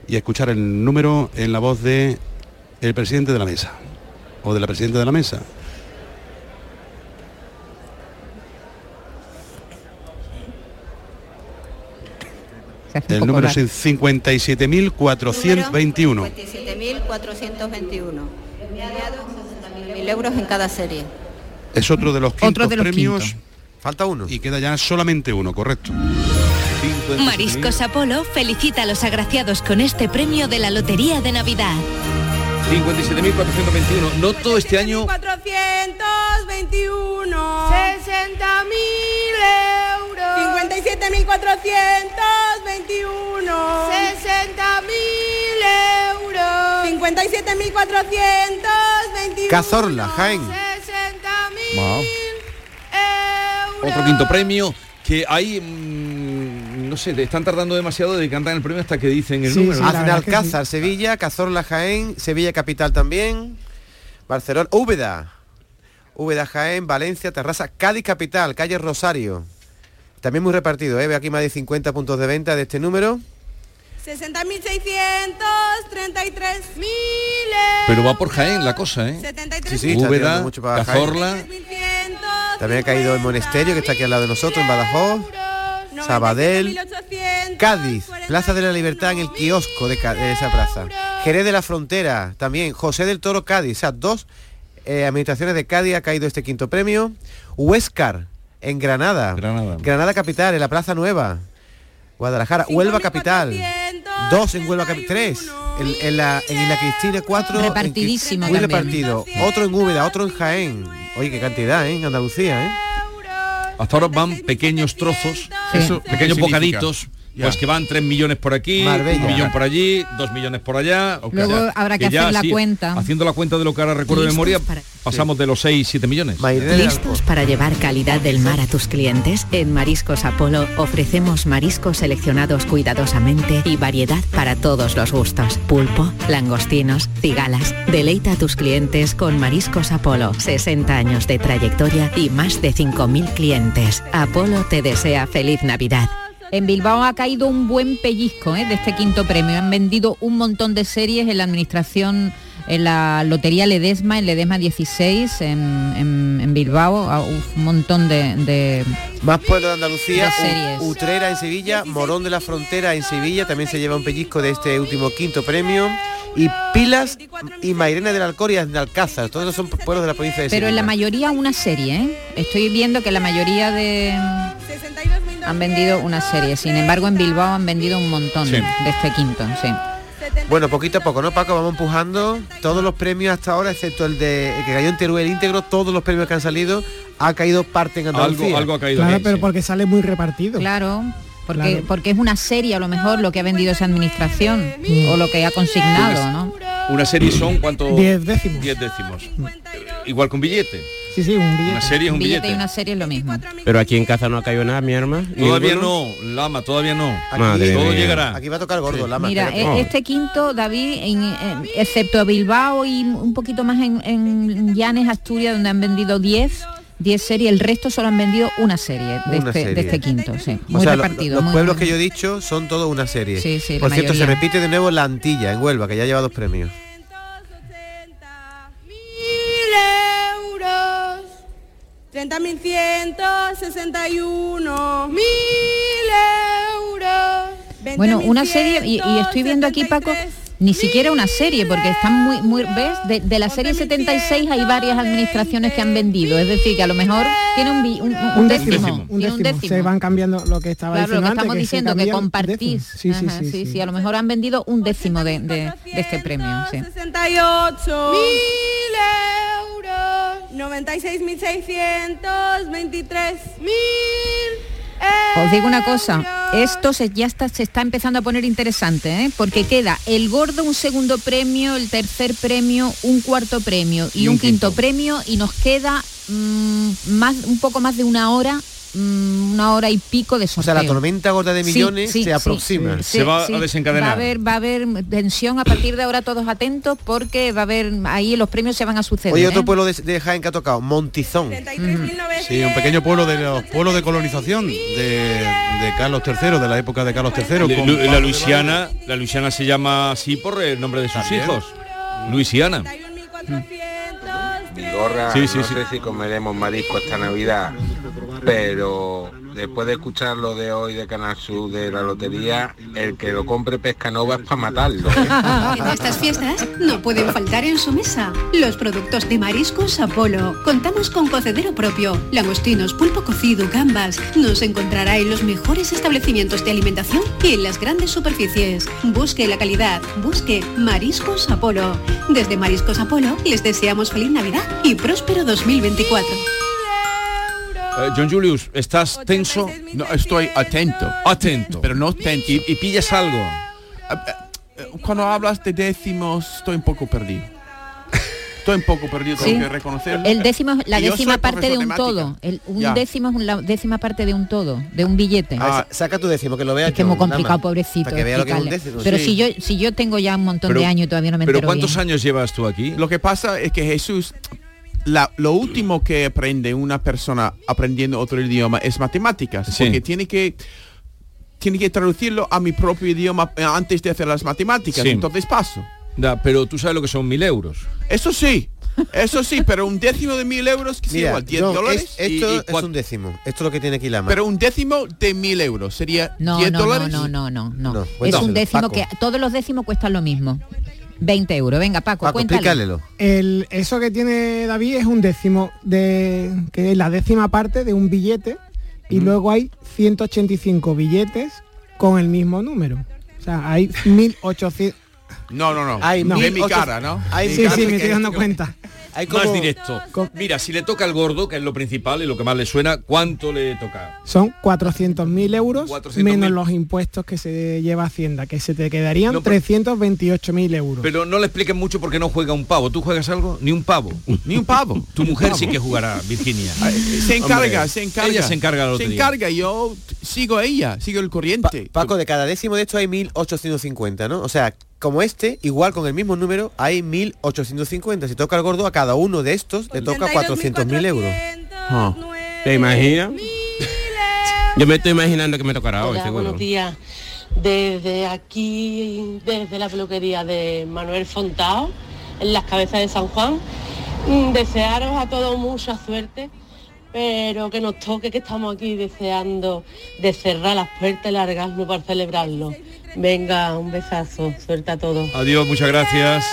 y escuchar el número en la voz de el presidente de la mesa o de la presidenta de la mesa. El número es 57.421. 57.421. Mil euros en cada serie. Es otro de los quintos Otro de los premios quintos. Falta uno. y queda ya solamente uno, correcto. Mariscos Apolo felicita a los agraciados con este premio de la Lotería de Navidad. 57.421. Noto este año 421 60 mil euros 57.421 60 mil euros 57.421 Cazorla, Jaén. 60 mil Wow. Otro quinto premio que hay mm, no sé, están tardando demasiado de cantar el premio hasta que dicen el Sí, número. sí, Alcázar, Sevilla, Cazorla, Jaén, Sevilla Capital también, Barcelona, Úbeda, Úbeda, Jaén, Valencia, Terrassa, Cádiz Capital, calle Rosario. También muy repartido, ¿eh? Veo aquí más de 50 puntos de venta de este número. 60.633 mil Pero va por Jaén la cosa, ¿eh? Sí, sí, Úbeda, mucho para. Cazorla. También ha caído el monasterio que está aquí al lado de nosotros, en Badajoz. Sabadell, Cádiz, Plaza de la Libertad en el kiosco de, esa plaza. Jerez de la Frontera, también José del Toro Cádiz, o sea, dos eh, administraciones de Cádiz ha caído este quinto premio. Huéscar, en Granada. Granada. Capital, en la Plaza Nueva. Guadalajara, Huelva Capital. Dos en Huelva Capital. Tres. En, en la, en la Cristina, cuatro. en Repartidísimo Muy también. repartido. Otro en Úbeda, otro en Jaén. Oye, qué cantidad, ¿eh? En Andalucía, ¿eh? Hasta ahora van pequeños trozos, Eso, pequeños ¿qué significa? Ya. pues que van 3 millones por aquí, Marbella. un millón por allí, 2 millones por allá. Luego habrá que hacer la cuenta. Haciendo la cuenta de lo que ahora recuerdo de memoria, para- pasamos de los 6, 7 millones. ¿Listos para llevar calidad del mar a tus clientes? En Mariscos Apolo ofrecemos mariscos seleccionados cuidadosamente y variedad para todos los gustos. Pulpo, langostinos, cigalas. Deleita a tus clientes con Mariscos Apolo. 60 años de trayectoria y más de 5.000 clientes. Apolo te desea feliz Navidad. En Bilbao ha caído un buen pellizco ¿eh? de este quinto premio. Han vendido un montón de series en la administración, en la Lotería Ledesma, en Ledesma 16, en, en- en Bilbao. Ah, uf, un montón de... de- Más pueblo de Andalucía, De. U- Utrera en Sevilla, Morón de la Frontera en Sevilla, también se lleva un pellizco de este último quinto premio. Y Pilas y Mairena del Alcoria en Alcázar, todos esos son pueblos de la provincia de Pero en la Sevilla. mayoría una serie, ¿eh? Estoy viendo que la mayoría de... Han vendido una serie. Sin embargo, en Bilbao han vendido un montón Sí. de este quinto, sí. Bueno, poquito a poco, ¿no, Paco? Vamos empujando todos los premios hasta ahora, excepto el de el que cayó en Teruel íntegro, todos los premios que han salido, ha caído parte en Andalucía. Claro, pero porque sale muy repartido. Claro. Porque, Claro. porque es una serie a lo mejor lo que ha vendido esa administración o lo que ha consignado, ¿no? Una serie son cuánto? Diez décimos. 10 décimos. Igual que un billete. Sí, sí, un billete. Una serie es un billete billete. y una serie es lo mismo. Pero aquí en casa no ha caído nada, mi hermano. Todavía no, Lama, todavía no. Madre Todo mía. llegará. Aquí va a tocar gordo, Lama. Mira, espérate. e- este quinto, David, en- en- excepto Bilbao y un poquito más en, en Llanes, Asturias, donde han vendido 10, 10 series, el resto solo han vendido una serie de, Una este, serie. de este quinto, sí. O Muy lo- repartido. los muy- pueblos muy- que yo he dicho son todos una serie. Sí, sí, Por cierto, se repite de nuevo la Antilla, en Huelva, que ya lleva dos premios. 30.161 mil euros. Bueno, una serie, y, y estoy viendo aquí, Paco, ni siquiera una serie, porque están muy, muy, ¿ves? De, de la serie 76 hay varias administraciones que han vendido, es decir, que a lo mejor tiene un, un, un Un décimo. décimo, un tiene un décimo. Se van cambiando lo que estaba Claro, lo diciendo que antes, estamos diciendo, que el compartís. Sí, sí, Ajá, sí, sí, sí. a lo mejor han vendido un décimo de, de- de este premio. Sí. 68 mil euros. 96.623 mil Os digo una cosa, esto se, ya está, se está empezando a poner interesante, ¿eh? porque queda el gordo un segundo premio, el tercer premio, un cuarto premio y, un, quinto. premio y nos queda mm, más, un poco más de una hora, una hora y pico de O sorteo. sea, la tormenta gorda de Sí, millones sí, se sí, aproxima. sí, sí. Va a haber, va a haber tensión a partir de ahora todos atentos porque va a haber ahí los premios se van a suceder. Oye, ¿eh? otro pueblo de, de Jaén que ha tocado, Montizón. Sí, un pequeño pueblo de los pueblos de colonización de, de Carlos III, de la época de Carlos III. Con la Luisiana, la Luisiana se llama así por el nombre de sus También. hijos. Luisiana. Vigorra, Sí, sí, no sí. sé si comeremos marisco esta Navidad, pero después de escuchar lo de hoy de Canal Sur de la lotería, el que lo compre Pescanova es para matarlo. ¿eh? En estas fiestas no pueden faltar en su mesa los productos de Mariscos Apolo. Contamos con cocedero propio, langostinos, pulpo cocido, gambas. Nos encontrará en los mejores establecimientos de alimentación y en las grandes superficies. Busque la calidad, busque Mariscos Apolo. Desde Mariscos Apolo les deseamos feliz Navidad y próspero 2024. Eh, John Julius, ¿estás tenso? No, estoy atento. Atento. Pero no tenso. ¿Y, y pillas algo? Cuando hablas de décimos, estoy un poco perdido. Estoy un poco perdido, Sí. tengo que reconocerlo. El décimo es la décima parte de un todo. El- un Ya. décimo es la décima parte de un todo, de un billete. Ah, saca tu décimo, que lo vea Es que es muy complicado, pobrecito. Para que vea lo que es un décimo. Pero Sí. si yo si yo tengo ya un montón Pero- de años y todavía no me ¿Pero entero cuántos bien. años llevas tú aquí? Lo que pasa es que Jesús, la- lo último que aprende una persona aprendiendo otro idioma es matemáticas, porque tiene que tiene que traducirlo a mi propio idioma eh, antes de hacer las matemáticas. Sí. Entonces paso. Da, pero tú sabes lo que son mil euros. Eso sí, eso sí, pero un décimo de mil euros, que Mira, igual, 10 no, dólares. es- esto y es un décimo. Esto es lo que tiene aquí la mano. pero un décimo de mil euros sería No, 10 no, no, dólares. no, no, no, no. es cuéntaselo, un décimo Paco. que todos los décimos cuestan lo mismo. 20 euros. Venga, Paco, cuéntale. El, eso que tiene David es un décimo de que es la décima parte de un billete y luego hay 185 billetes con el mismo número. O sea, hay 1800 No, no, no. Hay no. De mi ocho- cara, ¿no? hay Sí, sí, me estoy dando cuenta. Hay Más como- directo. Mira, si le toca al gordo, que es lo principal y lo que más le suena, ¿cuánto le toca? Son 400.000 euros 400.000. menos los impuestos que se lleva Hacienda, que se te quedarían No, pero- 328.000 euros. Pero no le expliquen mucho porque no juega un pavo. ¿Tú juegas algo? Ni un pavo. Ni un pavo. Tu mujer sí que jugará, Virginia. Se encarga, Hombre, se encarga. Ella se encarga de la Se encarga, yo sigo a ella, sigo el corriente. Paco, de cada décimo de esto hay 1850, ¿no? O sea, como este, igual con el mismo número, hay 1850. Si toca al gordo, a cada uno de estos le toca 400.000 euros. ¿Te imaginas? Yo me estoy imaginando que me tocará hoy, Hola, seguro. buenos días. Desde aquí, desde la peluquería de Manuel Fontao, en las cabezas de San Juan, mm, desearos a todos mucha suerte, pero que nos toque que estamos aquí deseando de cerrar las puertas y largarnos para celebrarlo. Venga, un besazo, suerte a todos. Adiós, muchas gracias.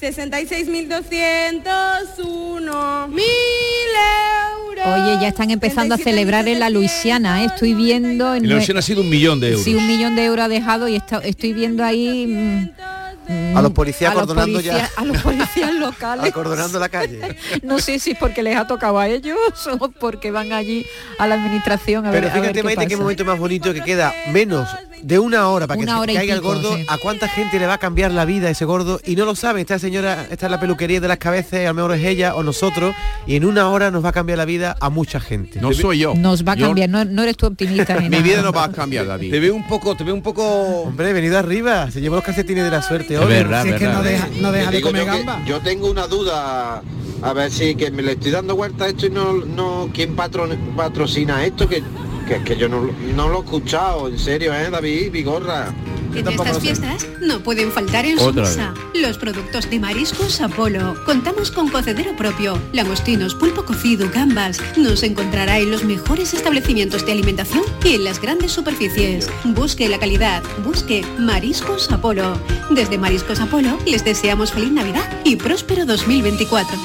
66.201 mil euros. Oye, ya están empezando a celebrar en la Luisiana, ¿eh? estoy viendo... en la versión ha sido un millón de euros. Sí, un millón de euros ha dejado y está- estoy viendo ahí... mm, A los policías los acordonando ya. A los policías locales. Acordonando la calle. No sé si es porque les ha tocado a ellos o porque van allí a la administración a Pero ver, a ver fíjate, qué Maite, qué pasa. momento más bonito que queda menos de una hora para que Una se hora caiga el gordo. sí. ¿A cuánta gente le va a cambiar la vida ese gordo? Y no lo sabe. Esta señora está en la peluquería de las cabezas, a lo mejor es ella o nosotros. Y en una hora nos va a cambiar la vida a mucha gente. No soy yo. Nos va a Yo- cambiar, no, no eres tú optimista ni Mi vida no va a cambiar, David. Te veo un poco, te veo un poco. Hombre, venido arriba. Se llevó los calcetines de la suerte hoy. verdad, Si es que no deja, no deja de comer yo, que- gamba. yo tengo una duda, a ver si que me le estoy dando vuelta a esto y no, no ¿quién patron- patrocina esto? Que, que, que yo no, lo- no lo he escuchado, en serio, ¿eh, David? Vigorra. En estas fiestas no pueden faltar en su mesa los productos de Mariscos Apolo. Contamos con cocedero propio, langostinos, pulpo cocido, gambas. Nos encontrará en los mejores establecimientos de alimentación y en las grandes superficies. Busque la calidad, busque Mariscos Apolo. Desde Mariscos Apolo les deseamos feliz Navidad y próspero 2024.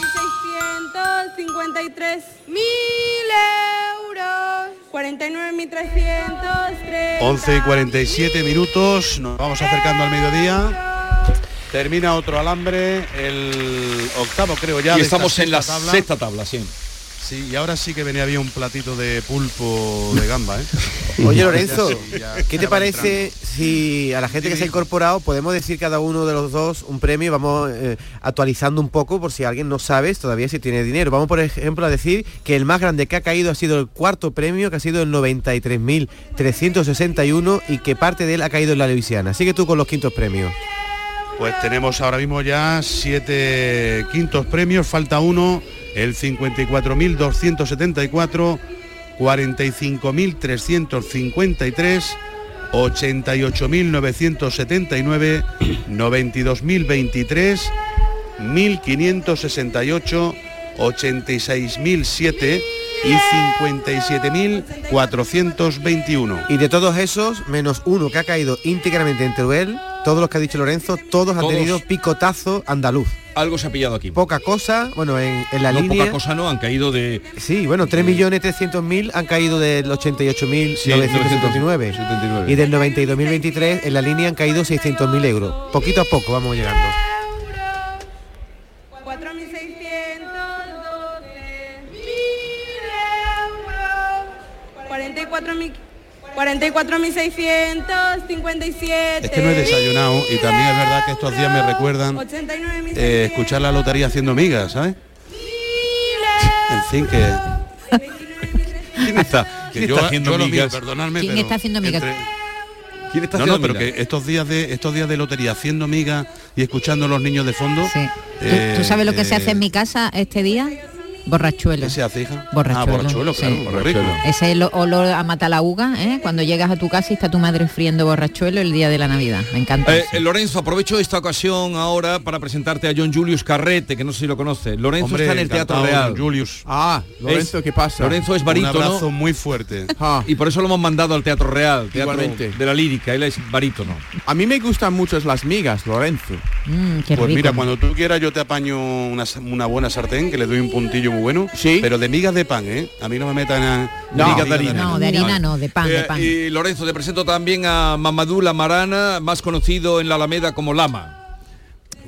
653 mil euros. 49.303. 11 y 47 minutos, nos vamos acercando al mediodía. Termina otro alambre, el octavo creo ya. y estamos en la sexta tabla. sexta tabla, sí. Sí, y ahora sí que venía bien un platito de pulpo de gamba, ¿eh? Oye Lorenzo, Ya sí, ya- ¿qué te parece si a la gente que se ha incorporado podemos decir cada uno de los dos un premio y vamos eh, actualizando un poco por si alguien no sabe todavía si tiene dinero? Vamos por ejemplo a decir que el más grande que ha caído ha sido el cuarto premio, que ha sido el 93.361 y que parte de él ha caído en la Luisiana. Sigue tú con los quintos premios. Pues tenemos ahora mismo ya siete quintos premios, falta uno, el 54.274, 45.353, 88.979, 92.023, 1.568, 86.007 y 57.421. Y de todos esos, menos uno que ha caído íntegramente en Teruel, todos los que ha dicho Lorenzo, todos, han Todos. tenido picotazo andaluz. Algo se ha pillado aquí. Poca cosa, bueno, en, en la no, línea... poca cosa no, han caído de... Sí, bueno, 3.300.000 han caído del 88.979 Sí, 979. y del 92.023 en la línea han caído 600.000 euros. Poquito a poco vamos llegando. 44.000 44.657. Es que no he desayunado y también es verdad que estos días me recuerdan eh, escuchar la lotería haciendo migas, ¿sabes? En fin, que... ¿Quién está, que quién yo, está haciendo yo mío, migas? perdonadme, ¿Quién pero está haciendo migas? entre- ¿Quién está no, no, haciendo pero migas? que estos días de estos días de lotería haciendo migas y escuchando a los niños de fondo. ¿Tú, eh, tú sabes lo que se eh, hace en mi casa este día? Borrachuelo. ¿Qué se hace, hija? Borrachuelo. Ah, borrachuelo, claro, sí. Ese es el olor a matalauga, ¿eh? Cuando llegas a tu casa y está tu madre friendo borrachuelo el día de la Navidad. Me encanta. Eh, eh, Lorenzo, aprovecho esta ocasión ahora para presentarte a John Julius Carrete, que no sé si lo conoce. Lorenzo Hombre, está en el Teatro Real. John Julius. Ah, Lorenzo, Es- ¿qué pasa? Lorenzo es barítono. Un abrazo muy fuerte. Ah, Y por eso lo hemos mandado al Teatro Real, Teatro Igualmente. de la Lírica. Él es barítono. a mí me gustan mucho las migas, Lorenzo. Mm, qué Pues rico. mira, cuando tú quieras yo te apaño una, una buena sartén, que le doy un puntillo muy bueno. Sí. Pero de migas de pan, ¿eh? A mí no me metan a No, migas de harina. No, de harina no, de pan, de Eh, pan. y Lorenzo, te presento también a Mamadou Lamarana, más conocido en la Alameda como Lama.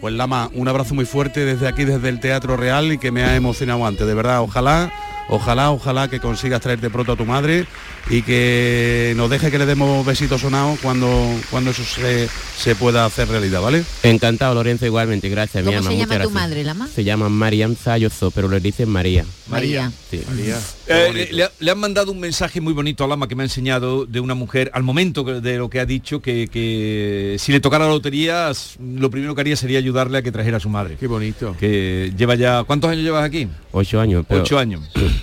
Pues Lama, un abrazo muy fuerte desde aquí, desde el Teatro Real y que me ha emocionado antes. De verdad, ojalá, ojalá, ojalá que consigas traerte pronto a tu madre y que nos deje que le demos besitos sonados cuando, cuando eso se, se pueda hacer realidad, ¿vale? Encantado, Lorenzo, igualmente. Gracias, mi ¿Cómo alma. se llama tu gracias. madre, Lama? Se llama Marian Zayozo, pero le dicen María. María. Sí. Eh, le, le ha- le han mandado un mensaje muy bonito a Lama que me ha enseñado de una mujer al momento de lo que ha dicho que, que si le tocara la lotería lo primero que haría sería ayudarle a que trajera a su madre. Qué bonito. Que lleva ya ¿cuántos años llevas aquí? Ocho años. Pero... Ocho años.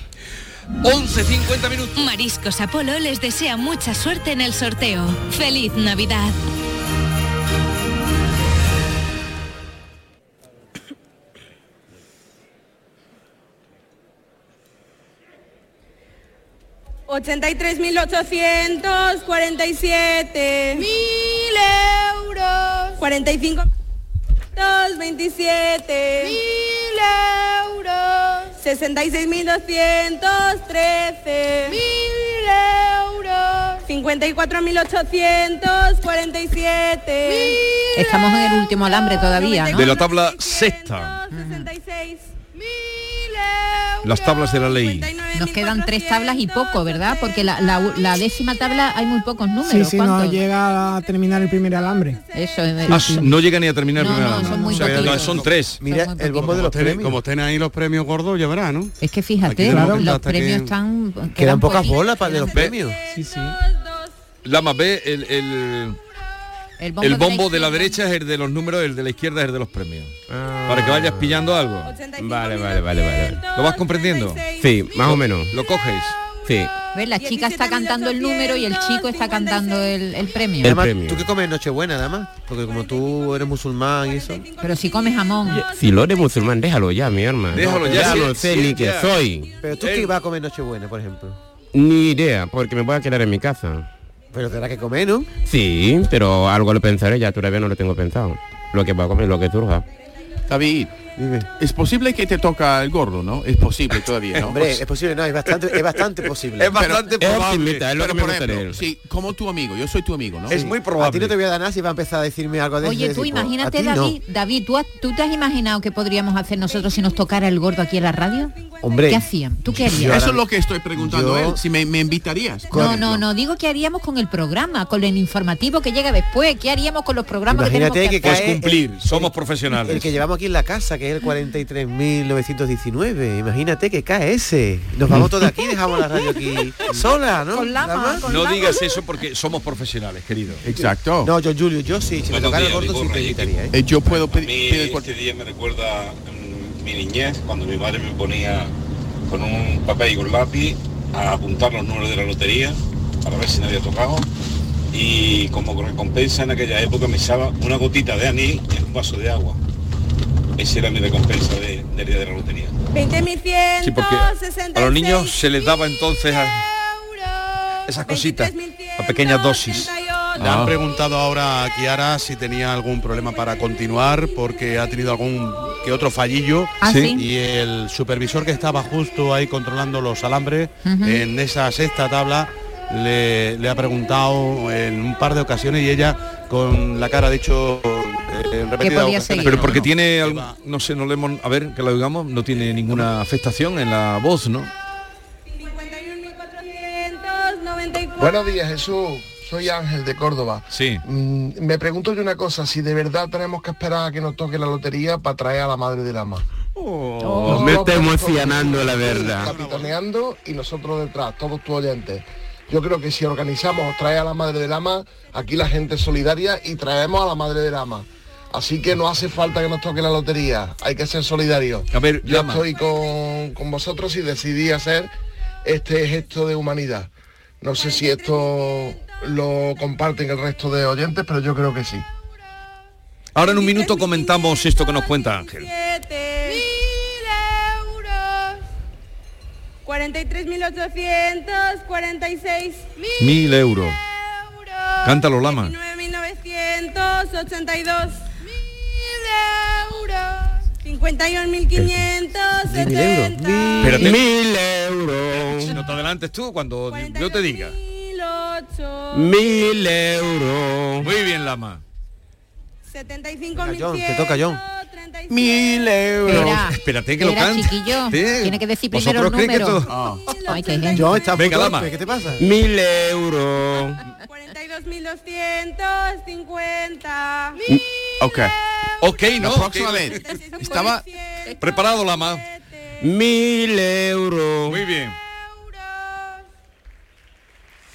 11, 50 minutos. Mariscos Apolo les desea mucha suerte en el sorteo. ¡Feliz Navidad! Ochenta y tres mil ochocientos cuarenta y siete. Mil euros. Cuarenta y cinco dos veintisiete. Mil euros. Sesenta y seis mil doscientos trece. Mil euros. Cincuenta y cuatro mil ochocientos cuarenta y siete. Estamos en el último alambre todavía, ¿no? De la tabla sexta, Sesenta y seis. Mil las tablas de la ley. Nos quedan tres tablas y poco, ¿verdad? Porque la, la- la décima tabla hay muy pocos números. Sí, sí, llega a terminar el primer alambre. Eso es Ah, no llega ni a terminar No, el primer no, alambre. son muy O sea, que poquitos. son tres. Mira muy el bombo de los premios. como estén ahí los premios gordos, ya verás, ¿no? Es que fíjate, los, que- premios están... Quedan pocas bolas para de los premios. Sí, sí. Lama ve el, el, El el bombo de la derecha es el de los números, el de la izquierda es el de los premios. Para que vayas pillando algo. Vale, vale, vale, vale. ¿Lo vas comprendiendo? Sí, más o menos. ¿Lo coges? Sí. ¿Ves? La chica está cantando el número y el chico está cantando el, el premio. El premio. ¿tú qué comes en Nochebuena, además? Porque como tú eres musulmán y eso. Pero si comes jamón. Si lo eres musulmán, déjalo ya, mi hermano. Déjalo ya, Ya sé sí, ni qué ya. soy. Pero tú qué vas a comer en Nochebuena, por ejemplo. Ni idea, porque me voy a quedar en mi casa. Pero tendrá que comer, ¿no? Sí, pero algo lo pensaré, ya todavía no lo tengo pensado. Lo que voy a comer, lo que surja. David, es posible que te toca el gordo, ¿no? Es posible todavía, ¿no? Hombre, Pues- es posible, no, es bastante, es bastante posible. Es bastante Es probable. optimista, es lo pero, que por ejemplo, sí, como tu amigo, yo soy tu amigo, ¿no? Es muy A ti probable. no te voy a dar nada si va a empezar a decirme algo de Oye, tú tipo. A imagínate, no. David, David, ¿tú, has- ¿tú te has imaginado qué podríamos hacer nosotros si nos tocara el gordo aquí en la radio? Hombre, ¿Qué hacían? ¿Tú qué harías? Yo Eso es lo que estoy preguntando yo- a él, si me, me invitarías. No, no, no, digo qué haríamos con el programa, con el informativo que llega después, qué haríamos con los programas Imagínate que que tenemos que, Pues cae cumplir, somos el- profesionales. El que llevamos aquí en la casa, que es el 43.919. Imagínate que cae ese. Nos vamos todos aquí, dejamos la radio aquí sola, ¿no? Con Lama, Lama. con No Lama. digas eso porque somos profesionales, querido. Exacto. No, yo Julio, yo sí, si me tocara el gordo sí ¿eh? Eh, yo puedo A mí pedir, este día me recuerda mm, mi niñez, cuando mi madre me ponía con un papel y con lápiz a apuntar los números de la lotería para ver si nadie había tocado. Y como recompensa en aquella época me echaba una gotita de anís en un vaso de agua. Esa era mi recompensa de- del día de la lotería. Veinte mil ciento Sí, porque a los niños se les daba entonces a- esas cositas, 23.188. a pequeñas dosis. Le han preguntado ahora a Kiara si tenía algún problema para continuar porque ha tenido algún que otro fallillo ¿Ah, sí? y el supervisor que estaba justo ahí controlando los alambres en esa sexta tabla le, le ha preguntado en un par de ocasiones y ella con la cara ha dicho en podía seguir, Pero que porque no, tiene, algún- no sé, no le hemos, a ver, que lo digamos, no tiene ninguna afectación en la voz, ¿no? 51.494. Buenos días, Jesús. Soy Ángel de Córdoba. Sí. Mm, me pregunto yo una cosa, si de verdad tenemos que esperar a que nos toque la lotería para traer a la madre del ama. Oh, me está emocionando la verdad. Capitaneando y nosotros detrás, todos tus oyentes. Yo creo que si organizamos traer a la madre del ama, aquí la gente es solidaria y traemos a la madre del ama. Así que no hace falta que nos toque la lotería, hay que ser solidarios. A ver, yo estoy con, con vosotros y decidí hacer este gesto de humanidad. No sé si esto lo comparten el resto de oyentes, pero yo creo que sí. Ahora en un minuto comentamos esto que nos cuenta Ángel. Mil euros. 43.800, 46 Mil euros. Cántalo, Lama. 9.982. Mil euros. 51.570. Espérate. Mil euros. No te adelantes tú cuando yo te diga. 1.008. Mil euros. Muy bien, Lama. 75.100. John, te toca John. Mil euros. Espera, Espérate que lo cante. chiquillo. Tiene que decir primero el ¿Vosotros creéis que número. todo- Ay, qué gente. John, estás Venga, torpe, ¿qué te pasa? Mil euros. 42.250. Ok. La ¿no? próxima vez. Estaba Preparado, Lama. Mil euros. Muy bien.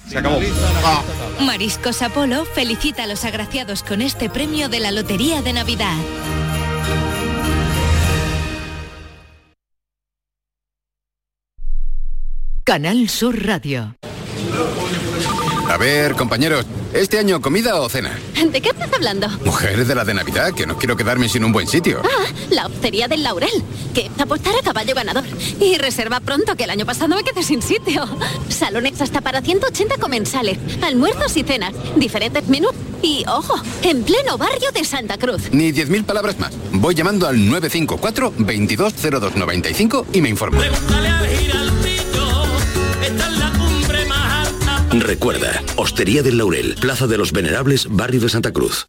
Se acabó. Mariscos Apolo felicita a los agraciados con este premio de la Lotería de Navidad. Canal Sur Radio. A ver, compañeros, ¿este año comida o cena? ¿De qué estás hablando? Mujer de la de Navidad, que no quiero quedarme sin un buen sitio. Ah, la hostería del Laurel, que apostar a caballo ganador. Y reserva pronto, que el año pasado me quedé sin sitio. Salones hasta para 180 comensales, almuerzos y cenas, diferentes menús. Y, ojo, en pleno barrio de Santa Cruz. Ni 10.000 palabras más. Voy llamando al 954 220295 y me informo. Recuerda, Hostería del Laurel, Plaza de los Venerables, Barrio de Santa Cruz.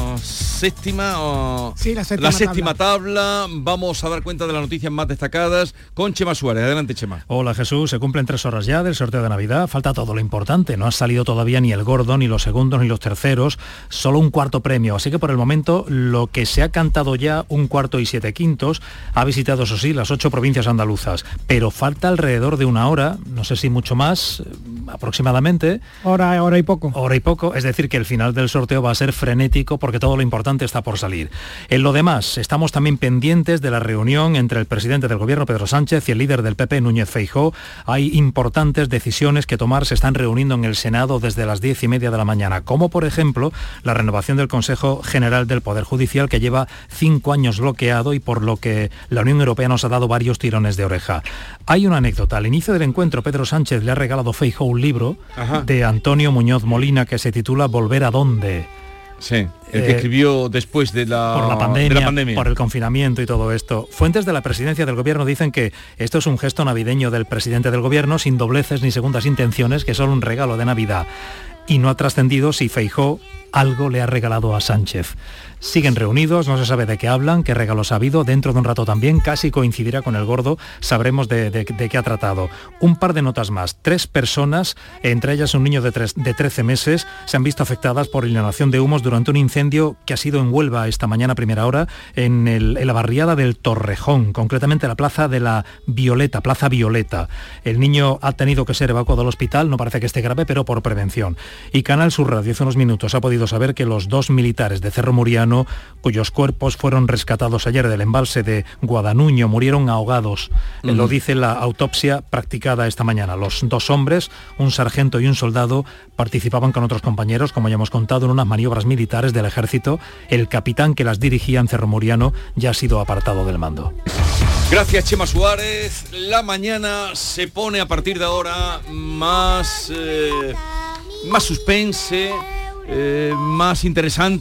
séptima, Sí, la séptima tabla. Vamos a dar cuenta de las noticias más destacadas con Chema Suárez. Adelante, Chema. Hola Jesús, se cumplen tres horas ya del sorteo de Navidad, falta todo lo importante, no ha salido todavía ni el gordo, ni los segundos, ni los terceros, solo un cuarto premio, así que por el momento lo que se ha cantado ya, un cuarto y siete quintos, ha visitado eso sí las ocho provincias andaluzas, pero falta alrededor de una hora, no sé si mucho más, eh, aproximadamente. Hora, hora y poco. Hora y poco, es decir que el final del sorteo va a ser frenético porque todo lo importante está por salir. En lo demás, estamos también pendientes de la reunión entre el presidente del gobierno Pedro Sánchez y el líder del PP Núñez Feijó. Hay importantes decisiones que tomar, se están reuniendo en el Senado desde las diez y media de la mañana, como por ejemplo la renovación del Consejo General del Poder Judicial que lleva cinco años bloqueado y por lo que la Unión Europea nos ha dado varios tirones de oreja. Hay una anécdota. Al inicio del encuentro, Pedro Sánchez le ha regalado a Feijó un libro Ajá. de Antonio Muñoz Molina que se titula Volver a dónde. Sí, el que Eh, escribió después de la, por la, pandemia, de la pandemia. por el confinamiento y todo esto. Fuentes de la presidencia del gobierno dicen que esto es un gesto navideño del presidente del gobierno sin dobleces ni segundas intenciones, que es solo un regalo de Navidad. y no ha trascendido si Feijó algo le ha regalado a Sánchez. Siguen reunidos, no se sabe de qué hablan, qué regalos ha habido. Dentro de un rato también, casi coincidirá con el gordo, sabremos de, qué ha tratado. Un par de notas más. Tres personas, entre ellas un niño de, tres- de 13 meses, se han visto afectadas por inhalación de humos durante un incendio que ha sido en Huelva esta mañana a primera hora en la barriada del Torrejón, concretamente la plaza de la Violeta, Plaza Violeta. El niño ha tenido que ser evacuado al hospital, no parece que esté grave, pero por prevención. Y Canal Sur Radio hace unos minutos ha podido saber que los dos militares de Cerro Muriano, cuyos cuerpos fueron rescatados ayer del embalse de Guadanuño, murieron ahogados. Lo dice la autopsia practicada esta mañana. Los dos hombres, un sargento y un soldado, participaban con otros compañeros, como ya hemos contado, en unas maniobras militares del ejército. El capitán que las dirigía en Cerro Muriano ya ha sido apartado del mando. Gracias Chema Suárez. La mañana se pone a partir de ahora más, eh, más suspense, eh, más interesante.